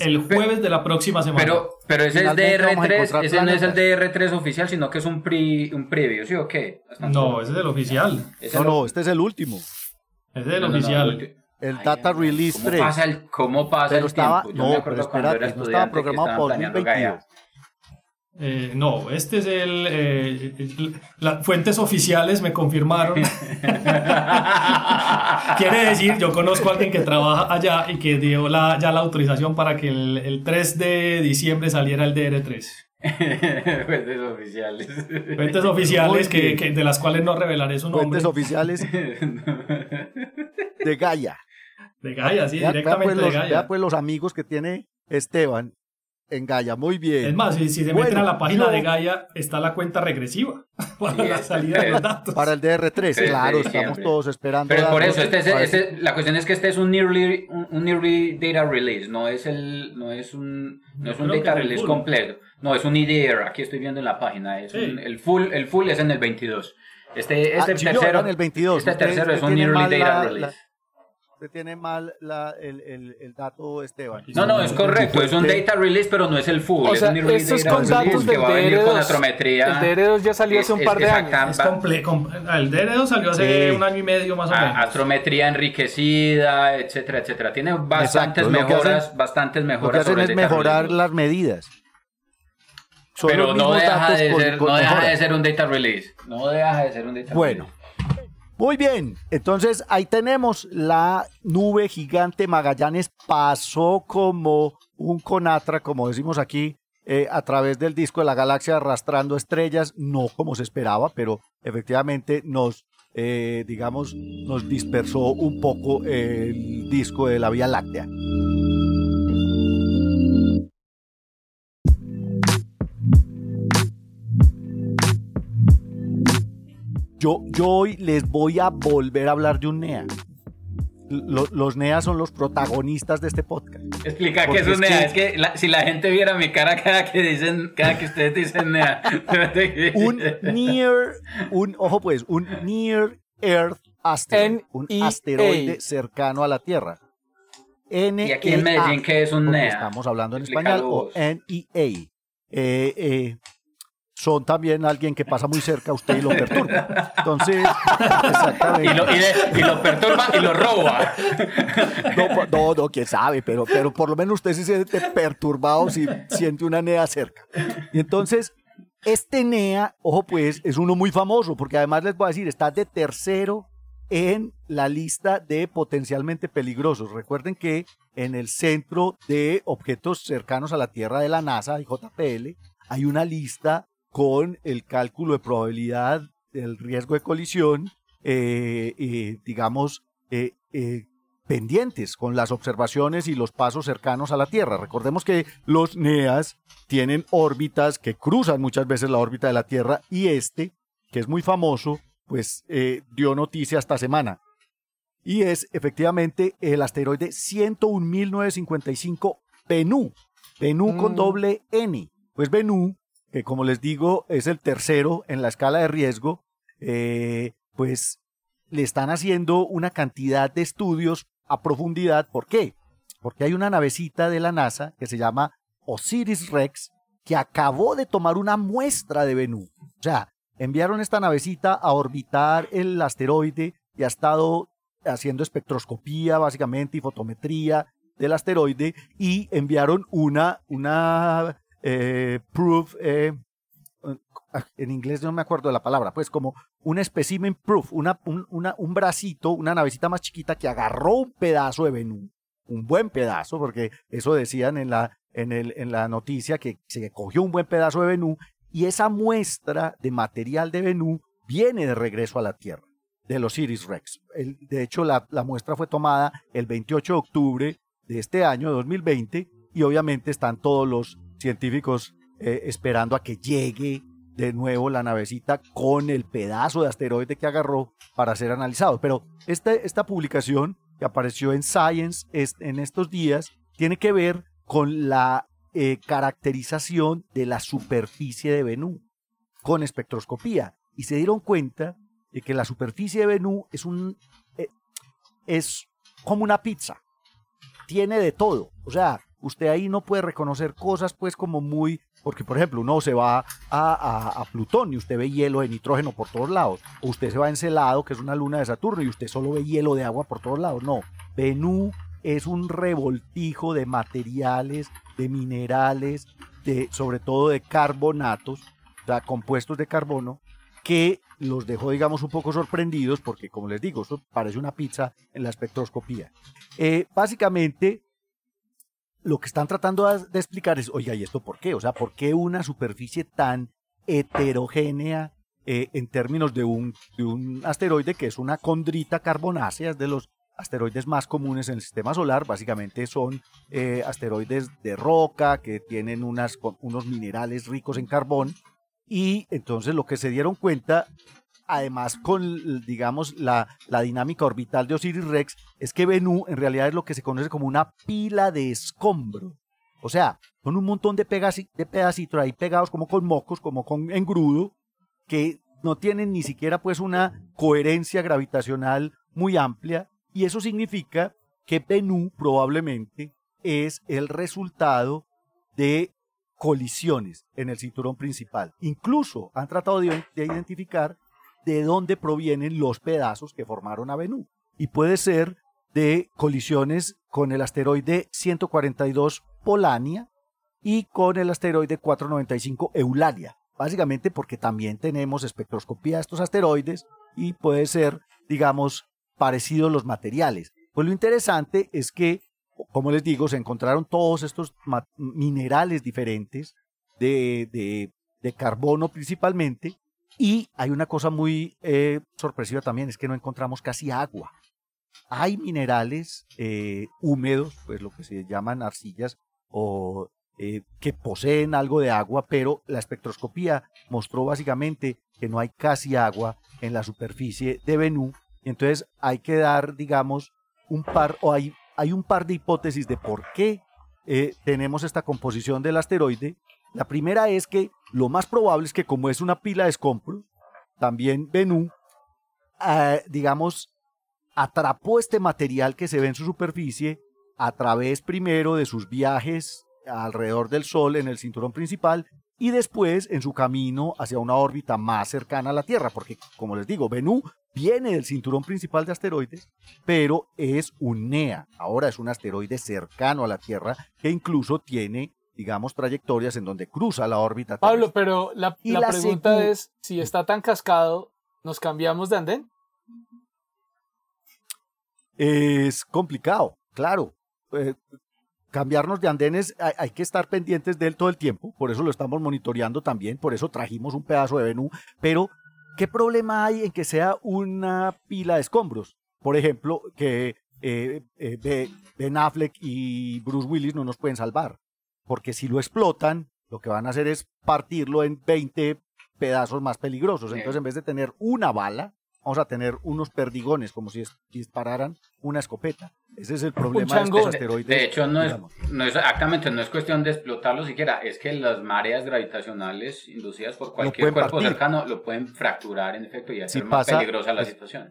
el, jueves de la próxima semana. Pero, pero ese es DR3, ese no es el DR3 oficial, sino que es un, pre, un previo, ¿sí o qué? No, ese es el oficial. No, no, este es el último. Ese es el oficial. el Data Release ¿cómo 3. Pasa el, ¿Cómo pasa pero el estaba, tiempo? no, pero espérate, no estaba programado para 2022. Eh, no, este es el, eh, Las fuentes oficiales me confirmaron. Quiere decir, yo conozco a alguien que trabaja allá y que dio la, ya la autorización para que el, el 3 de diciembre saliera el DR3. Fuentes oficiales. Fuentes oficiales que, que, de las cuales no revelaré su nombre. Fuentes oficiales de Gaia. De Gaia, sí, directamente pues de Gaia. Ya pues los amigos que tiene Esteban en Gaia, muy bien. Es más, si, se meten a la página de Gaia, está la cuenta regresiva para la salida de los datos. Para el DR3, claro, estamos todos esperando. Pero por eso, este, este, la cuestión es que este es un nearly, un, nearly data release, no es, el, no es un, no es un data release completo. No, es un IDR, aquí estoy viendo en la página. Es el, full, el full es en el 22. Este, este ah, tercero, en el 22. Este tercero es un nearly data release tiene mal la, el, el, el, dato, Esteban. No, no, es correcto. Es un data release, pero no es el full. O sea, es un esto es con datos del DR2. El DR2 ya salió hace un par de años. el DR2 salió hace un año y medio más o menos. Astrometría enriquecida, etcétera, etcétera. Tiene bastantes mejoras, bastantes mejoras. Lo que hacen es mejorar las medidas. pero no deja, de ser, no deja de ser un data release. No deja de ser un data bueno, release. Muy bien, entonces ahí tenemos la nube gigante Magallanes pasó como un conatra, como decimos aquí, eh, a través del disco de la galaxia arrastrando estrellas, no como se esperaba, pero efectivamente nos, eh, digamos, nos dispersó un poco el disco de la Vía Láctea. Yo, yo hoy les voy a volver a hablar de un NEA. los NEA son los protagonistas de este podcast. Explica qué es un NEA. Es que si la gente viera mi cara cada que dicen, cada que ustedes dicen NEA. un near, un, ojo pues, un near Earth asteroid. un asteroide cercano a la Tierra. N ¿Y aquí en Medellín qué es un NEA? Estamos hablando en español. O NEA. Eh, eh, son también alguien que pasa muy cerca a usted y lo perturba. Entonces, exactamente. Y lo, y, lo perturba y lo roba. No, no, quién sabe, pero, pero por lo menos usted se siente perturbado si siente una NEA cerca. Y entonces, este NEA, ojo pues, es uno muy famoso, porque además les voy a decir, está de tercero en la lista de potencialmente peligrosos. Recuerden que en el centro de objetos cercanos a la Tierra de la NASA, JPL, hay una lista con el cálculo de probabilidad del riesgo de colisión, eh, eh, digamos, eh, pendientes con las observaciones y los pasos cercanos a la Tierra. Recordemos que los NEAS tienen órbitas que cruzan muchas veces la órbita de la Tierra y este, que es muy famoso, pues dio noticia esta semana. Y es efectivamente el asteroide 101.955 Bennu. Bennu con mm. doble N. Pues Bennu que como les digo es el tercero en la escala de riesgo, eh, pues le están haciendo una cantidad de estudios a profundidad. ¿Por qué? Porque hay una navecita de la NASA que se llama Osiris Rex que acabó de tomar una muestra de Venus. O sea, enviaron esta navecita a orbitar el asteroide y ha estado haciendo espectroscopía básicamente y fotometría del asteroide y enviaron una, una eh, proof, eh, en inglés no me acuerdo de la palabra, pues como un specimen proof, una, un, un bracito, una navecita más chiquita que agarró un pedazo de Venú, un buen pedazo, porque eso decían en la, en, el, en la noticia que se cogió un buen pedazo de Venú y esa muestra de material de Venú viene de regreso a la Tierra de los Iris Rex. de hecho, la, la, muestra fue tomada el 28 de octubre de este año, 2020, y obviamente están todos los científicos eh, esperando a que llegue de nuevo la navecita con el pedazo de asteroide que agarró para ser analizado. Pero este, esta publicación que apareció en Science en estos días tiene que ver con la eh, caracterización de la superficie de Venú con espectroscopía. Y se dieron cuenta de que la superficie de Venú es un eh, es como una pizza, tiene de todo, o sea, usted ahí no puede reconocer cosas pues como muy, porque por ejemplo uno se va a, Plutón y usted ve hielo de nitrógeno por todos lados, o usted se va a Encelado, que es una luna de Saturno, y usted solo ve hielo de agua por todos lados, no, Venú es un revoltijo de materiales, de minerales, de, sobre todo de carbonatos, o sea, compuestos de carbono, que los dejó, digamos, un poco sorprendidos porque, como les digo, eso parece una pizza en la espectroscopía. Eh, básicamente, lo que están tratando de explicar es, oiga, ¿y esto por qué? O sea, ¿por qué una superficie tan heterogénea eh, en términos de un, asteroide que es una condrita carbonácea, es de los asteroides más comunes en el sistema solar, básicamente son eh, asteroides de roca que tienen unos minerales ricos en carbón, y entonces lo que se dieron cuenta además con, digamos, la, dinámica orbital de Osiris Rex, es que Bennu en realidad es lo que se conoce como una pila de escombro. O sea, son un montón de, de pedacitos ahí pegados como con mocos, como con engrudo, que no tienen ni siquiera pues una coherencia gravitacional muy amplia, y eso significa que Bennu probablemente es el resultado de colisiones en el cinturón principal. Incluso han tratado de identificar de dónde provienen los pedazos que formaron a Venú. Y puede ser de colisiones con el asteroide 142 Polania y con el asteroide 495 Eulalia. Básicamente porque también tenemos espectroscopía de estos asteroides y puede ser, digamos, parecidos los materiales. Pues lo interesante es que, como les digo, se encontraron todos estos minerales diferentes de, carbono principalmente. Y hay una cosa muy eh, sorpresiva también, es que no encontramos casi agua. Hay minerales eh, húmedos, pues lo que se llaman arcillas, o eh, que poseen algo de agua, pero la espectroscopía mostró básicamente que no hay casi agua en la superficie de Venú. Entonces hay que dar, digamos, un par, o hay, hay un par de hipótesis de por qué eh, tenemos esta composición del asteroide. La primera es que lo más probable es que como es una pila de escombros, también Venú, eh, digamos, atrapó este material que se ve en su superficie a través primero de sus viajes alrededor del Sol en el cinturón principal y después en su camino hacia una órbita más cercana a la Tierra, porque como les digo, Bennu viene del cinturón principal de asteroides, pero es un NEA, ahora es un asteroide cercano a la Tierra que incluso tiene digamos, trayectorias en donde cruza la órbita. Pablo, pero la, pregunta es, si está tan cascado, ¿nos cambiamos de andén? Es complicado, claro. Eh, cambiarnos de andenes, hay, que estar pendientes de él todo el tiempo, por eso lo estamos monitoreando también, por eso trajimos un pedazo de Venú, pero ¿qué problema hay en que sea una pila de escombros? Por ejemplo, que eh, eh, Ben Affleck y Bruce Willis no nos pueden salvar, porque si lo explotan, lo que van a hacer es partirlo en 20 pedazos más peligrosos. Entonces, en vez de tener una bala, vamos a tener unos perdigones, como si dispararan una escopeta. Ese es el problema de estos asteroides. De hecho, no es, no es, exactamente, no es cuestión de explotarlo siquiera, es que las mareas gravitacionales inducidas por cualquier cuerpo cercano lo pueden fracturar en efecto y hacer más peligrosa la situación.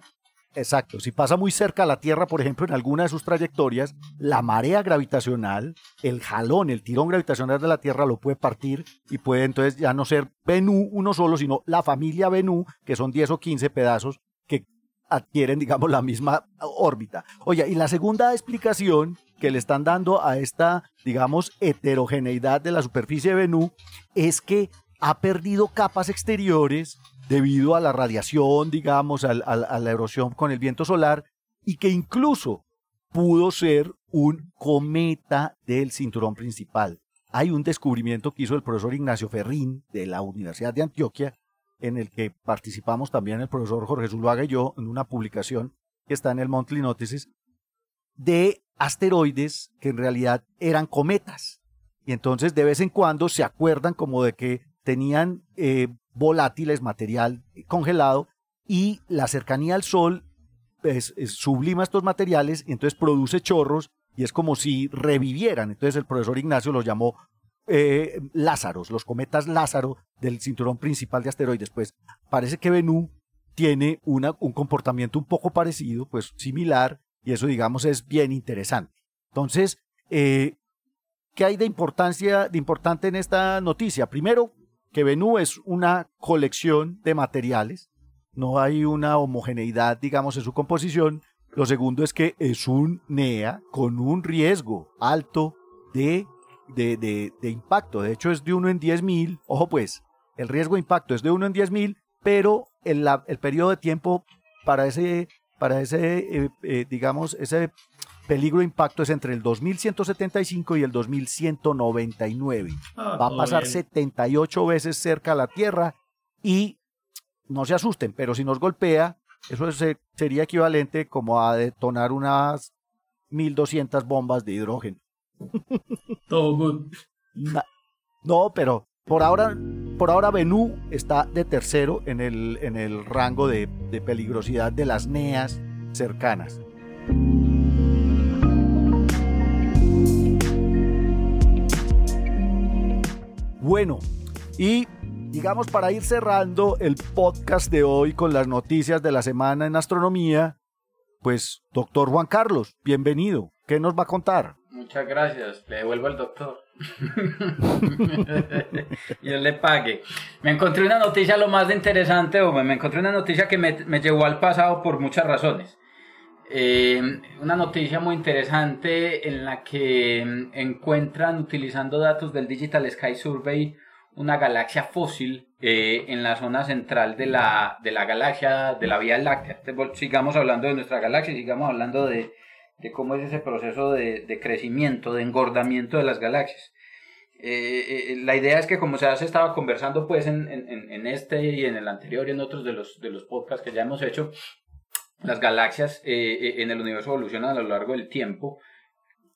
Exacto, si pasa muy cerca a la Tierra, por ejemplo, en alguna de sus trayectorias, la marea gravitacional, el jalón, el tirón gravitacional de la Tierra lo puede partir y puede entonces ya no ser Bennu uno solo, sino la familia Bennu, que son 10 o 15 pedazos que adquieren, digamos, la misma órbita. Oye, y la segunda explicación que le están dando a esta, digamos, heterogeneidad de la superficie de Bennu es que ha perdido capas exteriores debido a la radiación, digamos, a, la erosión con el viento solar, y que incluso pudo ser un cometa del cinturón principal. Hay un descubrimiento que hizo el profesor Ignacio Ferrín de la Universidad de Antioquia, en el que participamos también el profesor Jorge Zuluaga y yo en una publicación que está en el Monthly Notices, de asteroides que en realidad eran cometas. Y entonces de vez en cuando se acuerdan como de que tenían eh, volátiles, material congelado, y la cercanía al Sol sublima estos materiales y entonces produce chorros y es como si revivieran. Entonces el profesor Ignacio los llamó eh, Lázaros, los cometas Lázaro del cinturón principal de asteroides. Pues parece que Bennu tiene un comportamiento un poco parecido, pues similar, y eso digamos es bien interesante. Entonces, eh, ¿qué hay de importancia, de importante en esta noticia? Primero, que Benú es una colección de materiales, no hay una homogeneidad, digamos, en su composición. Lo segundo es que es un NEA con un riesgo alto de, de, impacto. De hecho, es de uno en diez mil. Ojo pues, el riesgo de impacto es de uno en diez mil, pero el, el periodo de tiempo para ese, para ese eh, eh, digamos, ese peligro impacto es entre el 2175 y el 2199. Ah, Va a pasar 78 veces cerca a la Tierra y no se asusten, pero si nos golpea, eso sería equivalente como a detonar unas 1200 bombas de hidrógeno. Todo good. No, pero por ahora, por ahora Benú está de tercero en el, en el rango de, de peligrosidad de las NEAs cercanas. Bueno, y digamos para ir cerrando el podcast de hoy con las noticias de la semana en astronomía, pues doctor Juan Carlos, bienvenido. ¿Qué nos va a contar? Muchas gracias. Le devuelvo al doctor. Yo le pague. Me encontré una noticia lo más interesante, hombre. Me encontré una noticia que me, me llevó al pasado por muchas razones. Eh, una noticia muy interesante en la que mm, encuentran, utilizando datos del Digital Sky Survey, una galaxia fósil eh, en la zona central de la, de la galaxia, de la Vía Láctea. sigamos hablando de nuestra galaxia, sigamos hablando de, de cómo es ese proceso de, de, crecimiento, de engordamiento de las galaxias. eh, la idea es que como se se estaba conversando pues en, en, en, este y en el anterior y en otros de los, de los podcasts que ya hemos hecho, las galaxias en el universo evolucionan a lo largo del tiempo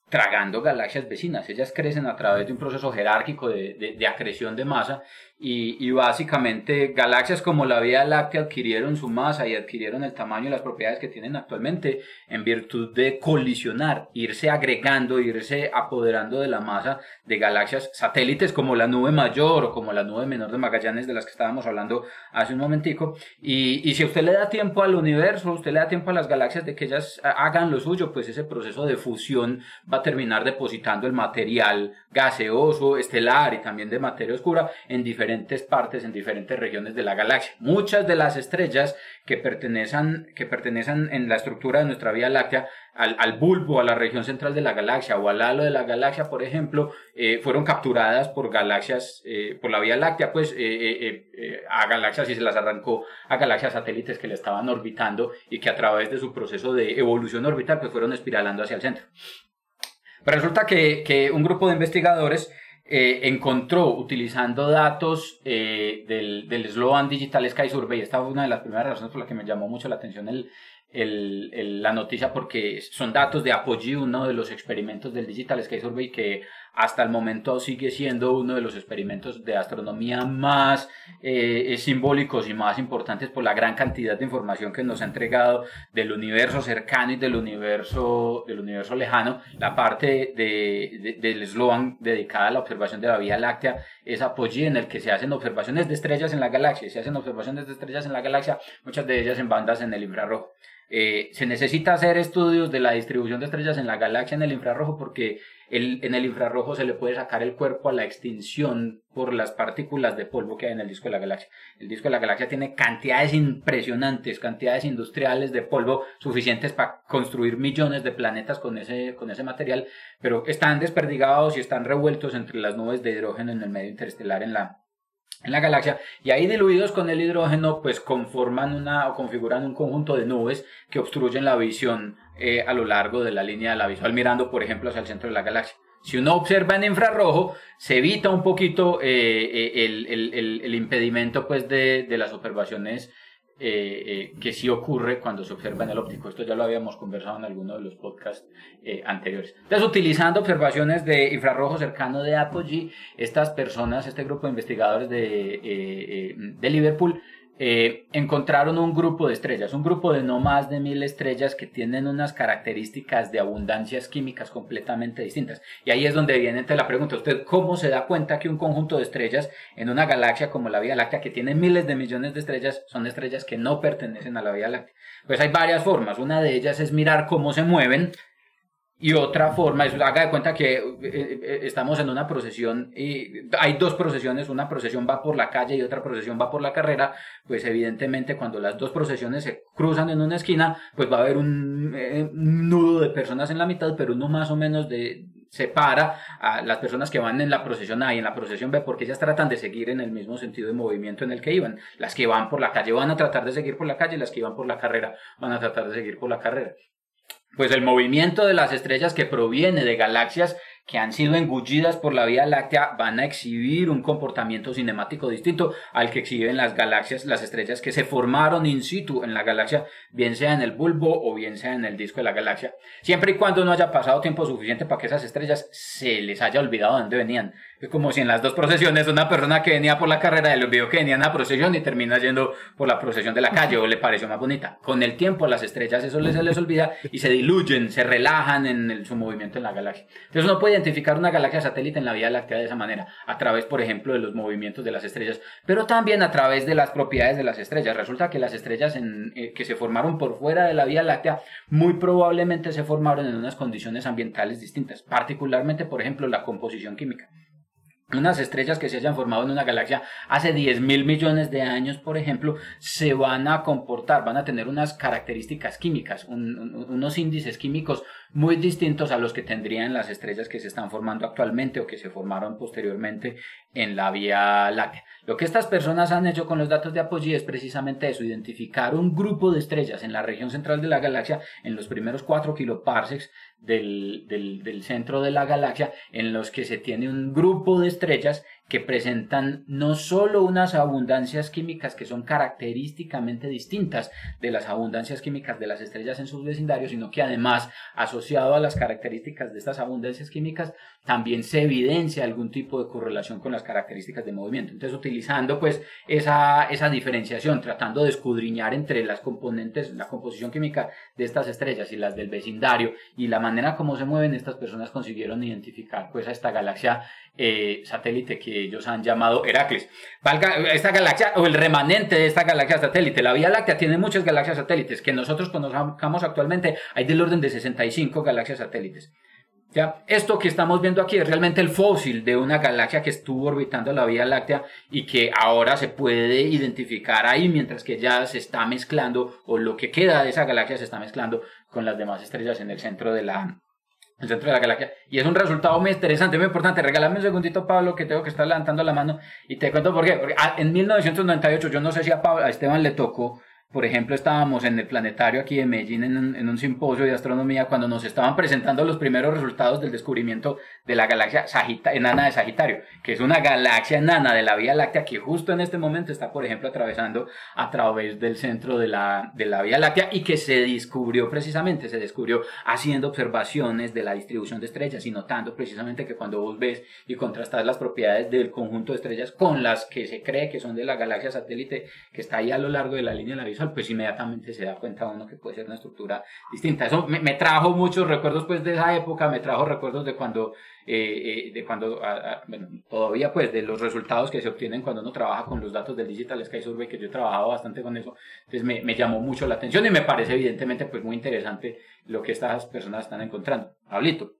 tragando galaxias vecinas. Ellas crecen a través de un proceso jerárquico de, de, de acreción de masa y, básicamente galaxias como la Vía Láctea adquirieron su masa y adquirieron el tamaño y las propiedades que tienen actualmente en virtud de colisionar, irse agregando, irse apoderando de la masa de galaxias satélites como la nube mayor o como la nube menor de Magallanes de las que estábamos hablando hace un momentico. Y, y si usted le da tiempo al universo, usted le da tiempo a las galaxias de que ellas hagan lo suyo, pues ese proceso de fusión va a terminar depositando el material gaseoso, estelar y también de materia oscura en diferentes diferentes partes, en diferentes regiones de la galaxia. Muchas de las estrellas que pertenecen, que pertenecen en la estructura de nuestra Vía Láctea al, bulbo, a la región central de la galaxia o al halo de la galaxia, por ejemplo, eh, fueron capturadas por galaxias, eh, por la Vía Láctea, pues eh, a galaxias y se las arrancó a galaxias satélites que le estaban orbitando y que a través de su proceso de evolución orbital pues fueron espiralando hacia el centro. Resulta que un grupo de investigadores eh, encontró utilizando datos eh, del, del Sloan Digital Sky Survey, esta fue una de las primeras razones por las que me llamó mucho la atención el, el, la noticia porque son datos de Apogee, uno de los experimentos del Digital Sky Survey que hasta el momento sigue siendo uno de los experimentos de astronomía más eh, simbólicos y más importantes por la gran cantidad de información que nos ha entregado del universo cercano y del universo, del universo lejano. La parte de, del Sloan dedicada a la observación de la Vía Láctea es Apogee, en el que se hacen observaciones de estrellas en la galaxia. Se hacen observaciones de estrellas en la galaxia, muchas de ellas en bandas en el infrarrojo. Eh, se necesita hacer estudios de la distribución de estrellas en la galaxia en el infrarrojo porque el, en el infrarrojo se le puede sacar el cuerpo a la extinción por las partículas de polvo que hay en el disco de la galaxia. El disco de la galaxia tiene cantidades impresionantes, cantidades industriales de polvo suficientes para construir millones de planetas con ese, con ese material, pero están desperdigados y están revueltos entre las nubes de hidrógeno en el medio interestelar en la, en la galaxia y ahí diluidos con el hidrógeno pues conforman una o configuran un conjunto de nubes que obstruyen la visión eh, a lo largo de la línea de la visual mirando por ejemplo hacia el centro de la galaxia. Si uno observa en infrarrojo se evita un poquito eh, eh, el, el, impedimento pues de, de las observaciones que sí ocurre cuando se observa en el óptico. Esto ya lo habíamos conversado en alguno de los podcasts anteriores. Entonces, utilizando observaciones de infrarrojo cercano de Apogee, estas personas, este grupo de investigadores de, de Liverpool, eh, encontraron un grupo de estrellas, un grupo de no más de mil estrellas que tienen unas características de abundancias químicas completamente distintas. Y ahí es donde viene la pregunta, ¿usted cómo se da cuenta que un conjunto de estrellas en una galaxia como la Vía Láctea, que tiene miles de millones de estrellas, son estrellas que no pertenecen a la Vía Láctea? Pues hay varias formas. Una de ellas es mirar cómo se mueven, y otra forma, es, haga de cuenta que eh, eh, estamos en una procesión y hay dos procesiones, una procesión va por la calle y otra procesión va por la carrera, pues evidentemente cuando las dos procesiones se cruzan en una esquina, pues va a haber un, eh, nudo de personas en la mitad, pero uno más o menos de, separa a las personas que van en la procesión A y en la procesión B porque ellas tratan de seguir en el mismo sentido de movimiento en el que iban. Las que van por la calle van a tratar de seguir por la calle, las que iban por la carrera van a tratar de seguir por la carrera pues el movimiento de las estrellas que proviene de galaxias que han sido engullidas por la Vía Láctea van a exhibir un comportamiento cinemático distinto al que exhiben las galaxias, las estrellas que se formaron in situ en la galaxia, bien sea en el bulbo o bien sea en el disco de la galaxia, siempre y cuando no haya pasado tiempo suficiente para que esas estrellas se les haya olvidado de dónde venían. Es como si en las dos procesiones una persona que venía por la carrera le olvidó que venía en la procesión y termina yendo por la procesión de la calle o le pareció más bonita. Con el tiempo las estrellas eso se les olvida y se diluyen, se relajan en su movimiento en la galaxia. Entonces uno puede identificar una galaxia satélite en la Vía Láctea de esa manera, a través, por ejemplo, de los movimientos de las estrellas, pero también a través de las propiedades de las estrellas. Resulta que las estrellas eh, que se formaron por fuera de la Vía Láctea muy probablemente se formaron en unas condiciones ambientales distintas, particularmente, por ejemplo, la composición química unas estrellas que se hayan formado en una galaxia hace 10 mil millones de años, por ejemplo, se van a comportar, van a tener unas características químicas, unos índices químicos muy distintos a los que tendrían las estrellas que se están formando actualmente o que se formaron posteriormente en la Vía Láctea. Lo que estas personas han hecho con los datos de Apogee es precisamente eso, identificar un grupo de estrellas en la región central de la galaxia en los primeros 4 kiloparsecs del, del, centro de la galaxia en los que se tiene un grupo de estrellas que presentan no solo unas abundancias químicas que son característicamente distintas de las abundancias químicas de las estrellas en sus vecindarios, sino que además, asociado a las características de estas abundancias químicas, también se evidencia algún tipo de correlación con las características de movimiento. Entonces, utilizando pues esa, esa diferenciación, tratando de escudriñar entre las componentes, la composición química de estas estrellas y las del vecindario y la manera como se mueven, estas personas consiguieron identificar pues a esta galaxia eh, satélite que ellos han llamado Heracles. Esta galaxia, o el remanente de esta galaxia satélite, la Vía Láctea tiene muchas galaxias satélites, que nosotros conozcamos actualmente, hay del orden de 65 galaxias satélites. ¿Ya? Esto que estamos viendo aquí es realmente el fósil de una galaxia que estuvo orbitando la Vía Láctea y que ahora se puede identificar ahí mientras que ya se está mezclando o lo que queda de esa galaxia se está mezclando con las demás estrellas en el centro de la, centro de la galaxia. Y es un resultado muy interesante, muy importante. Regálame un segundito, Pablo, que tengo que estar levantando la mano y te cuento por qué. Porque ah, en 1998, yo no sé si a, Pablo, a Esteban le tocó por ejemplo, estábamos en el planetario aquí de Medellín en un, simposio de astronomía cuando nos estaban presentando los primeros resultados del descubrimiento de la galaxia enana de Sagitario, que es una galaxia enana de la Vía Láctea que justo en este momento está, por ejemplo, atravesando a través del centro de la, de la Vía Láctea y que se descubrió precisamente, se descubrió haciendo observaciones de la distribución de estrellas y notando precisamente que cuando vos ves y contrastas las propiedades del conjunto de estrellas con las que se cree que son de la galaxia satélite que está ahí a lo largo de la línea de la pues inmediatamente se da cuenta uno que puede ser una estructura distinta. Eso me, trajo muchos recuerdos pues de esa época, me trajo recuerdos de cuando, eh, eh, de cuando bueno, todavía pues de los resultados que se obtienen cuando uno trabaja con los datos del Digital Sky Survey, que yo he trabajado bastante con eso, entonces me, llamó mucho la atención y me parece evidentemente pues muy interesante lo que estas personas están encontrando. Pablito.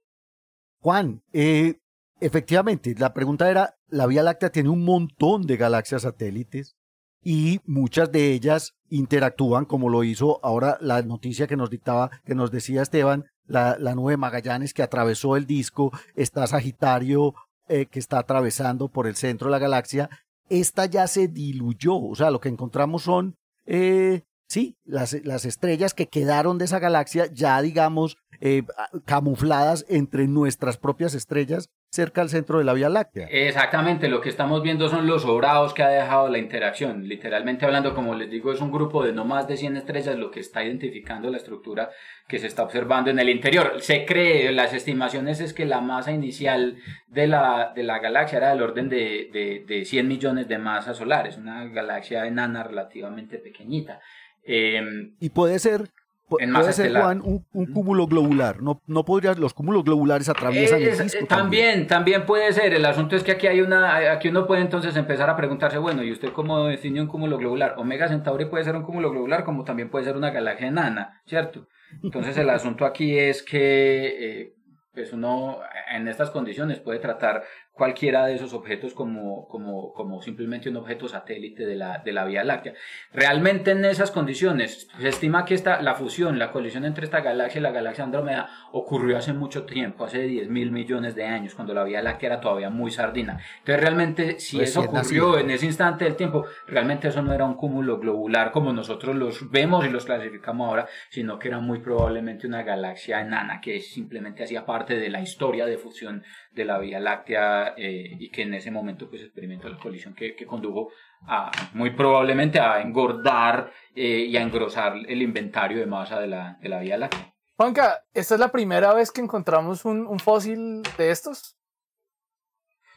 Juan, eh, efectivamente, la pregunta era, la Vía Láctea tiene un montón de galaxias satélites y muchas de ellas interactúan como lo hizo ahora la noticia que nos dictaba, que nos decía Esteban, la, nube Magallanes que atravesó el disco, está Sagitario eh, que está atravesando por el centro de la galaxia, esta ya se diluyó, o sea, lo que encontramos son, eh, sí, las, las estrellas que quedaron de esa galaxia ya, digamos, eh, camufladas entre nuestras propias estrellas cerca al centro de la Vía Láctea. Exactamente, lo que estamos viendo son los sobrados que ha dejado la interacción. Literalmente hablando, como les digo, es un grupo de no más de 100 estrellas lo que está identificando la estructura que se está observando en el interior. Se cree, las estimaciones es que la masa inicial de la, de la galaxia era del orden de, de, de 100 millones de masas solares, una galaxia enana relativamente pequeñita. Eh, y puede ser puede ser, Juan, un, cúmulo globular. No, no podrías, los cúmulos globulares atraviesan el disco. También, también puede ser. El asunto es que aquí hay una, aquí uno puede entonces empezar a preguntarse, bueno, ¿y usted cómo define un cúmulo globular? Omega Centauri puede ser un cúmulo globular como también puede ser una galaxia enana, ¿cierto? Entonces el asunto aquí es que eh, pues uno en estas condiciones puede tratar cualquiera de esos objetos como, como, como simplemente un objeto satélite de la, de la Vía Láctea. Realmente en esas condiciones se estima que esta, la fusión, la colisión entre esta galaxia y la galaxia Andrómeda ocurrió hace mucho tiempo, hace 10 mil millones de años, cuando la Vía Láctea era todavía muy sardina. Entonces realmente si pues eso ocurrió en ese instante del tiempo, realmente eso no era un cúmulo globular como nosotros los vemos y los clasificamos ahora, sino que era muy probablemente una galaxia enana que simplemente hacía parte de la historia de fusión de la Vía Láctea eh, y que en ese momento pues experimentó la colisión que, condujo a, muy probablemente a engordar eh, y a engrosar el inventario de masa de la, de la Vía Láctea. Juanca, ¿esta es la primera vez que encontramos un, un fósil de estos?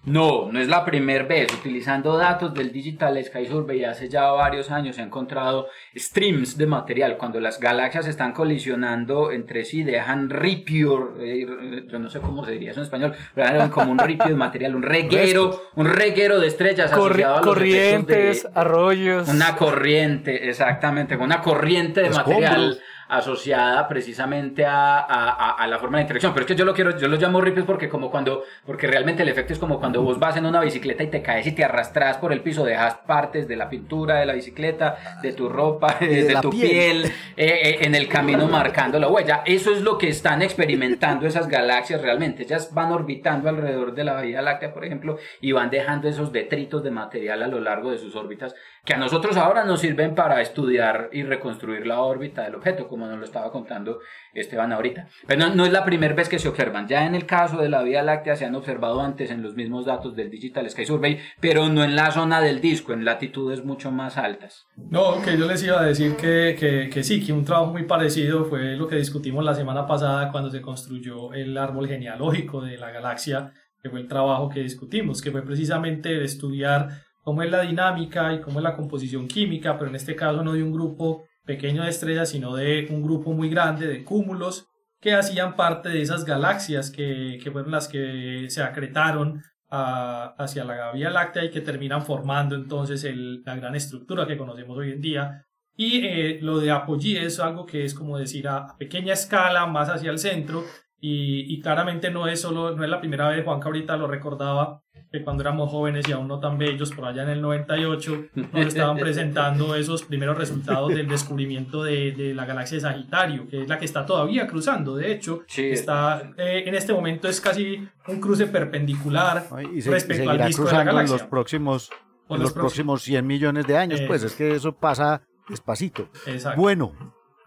No, no es la primera vez. Utilizando datos del Digital Sky Survey hace ya varios años se han encontrado streams de material. Cuando las galaxias están colisionando entre sí, dejan ripio, eh, yo no sé cómo se diría eso en español, pero como un ripio de material, un reguero, un reguero de estrellas asociado a los corrientes, arroyos. Una corriente, exactamente, una corriente de material asociada precisamente a, a, a, la forma de interacción. Pero es que yo lo quiero, yo lo llamo ripples porque como cuando, porque realmente el efecto es como cuando vos vas en una bicicleta y te caes y te arrastras por el piso, dejas partes de la pintura de la bicicleta, de tu ropa, de, tu piel, eh, eh, en el camino marcando la huella. Eso es lo que están experimentando esas galaxias realmente. Ellas van orbitando alrededor de la Vía Láctea, por ejemplo, y van dejando esos detritos de material a lo largo de sus órbitas que a nosotros ahora nos sirven para estudiar y reconstruir la órbita del objeto, como nos lo estaba contando Esteban ahorita. Pero no, es la primera vez que se observan. Ya en el caso de la Vía Láctea se han observado antes en los mismos datos del Digital Sky Survey, pero no en la zona del disco, en latitudes mucho más altas. No, que yo les iba a decir que, que, que sí, que un trabajo muy parecido fue lo que discutimos la semana pasada cuando se construyó el árbol genealógico de la galaxia, que fue el trabajo que discutimos, que fue precisamente estudiar cómo es la dinámica y cómo es la composición química, pero en este caso no de un grupo pequeño de estrellas, sino de un grupo muy grande de cúmulos que hacían parte de esas galaxias que, que fueron las que se acretaron hacia la Vía Láctea y que terminan formando entonces la gran estructura que conocemos hoy en día. Y eh, lo de Apogee es algo que es como decir a, pequeña escala, más hacia el centro, y, y, claramente no es solo, no es la primera vez, Juanca ahorita lo recordaba, que cuando éramos jóvenes y aún no tan bellos, por allá en el 98, nos estaban presentando esos primeros resultados del descubrimiento de, de, la galaxia de Sagitario, que es la que está todavía cruzando. De hecho, está eh, en este momento es casi un cruce perpendicular respecto al disco de la galaxia. En los próximos, en los, próximos 100 millones de años, pues es que eso pasa despacito. Exacto. Bueno,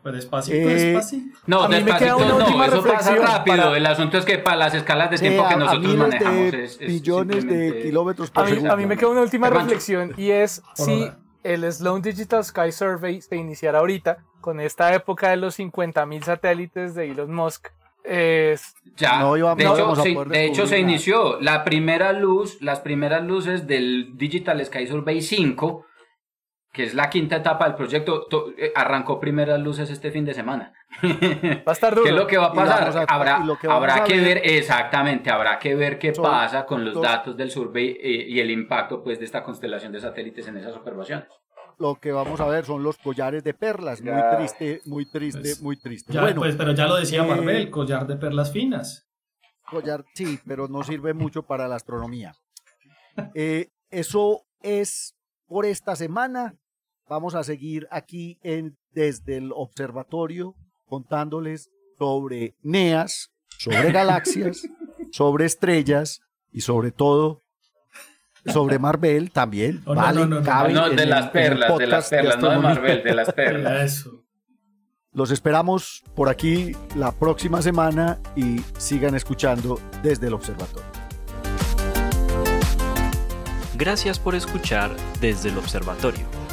pues despacito, eh, despacito. No, despacito no, eso pasa rápido. El asunto es que para las escalas de tiempo que nosotros manejamos de es, billones de kilómetros por a mí, A mí me queda una última reflexión y es si el Sloan Digital Sky Survey se iniciara ahorita con esta época de los 50.000 satélites de Elon Musk. Es... Ya, no de, hecho, se, de hecho se inició la primera luz, las primeras luces del Digital Sky Survey 5 que es la quinta etapa del proyecto, eh, arrancó primeras luces este fin de semana. Va a estar duro. ¿Qué es lo que va a pasar? habrá que, habrá que ver, exactamente, habrá que ver qué pasa con los datos del survey eh, y el impacto pues de esta constelación de satélites en esas observaciones. Lo que vamos a ver son los collares de perlas, muy triste, muy triste, pues, muy triste. bueno, pues, pero ya lo decía Marvel, collar de perlas finas. Collar, sí, pero no sirve mucho para la astronomía. Eh, eso es por esta semana. Vamos a seguir aquí en, desde el observatorio contándoles sobre NEAS, sobre galaxias, sobre estrellas y sobre todo sobre Marvel también. Oh, vale, no, no, de las perlas, de las perlas, no de Marvel, de las perlas. Los esperamos por aquí la próxima semana y sigan escuchando desde el observatorio. Gracias por escuchar desde el observatorio.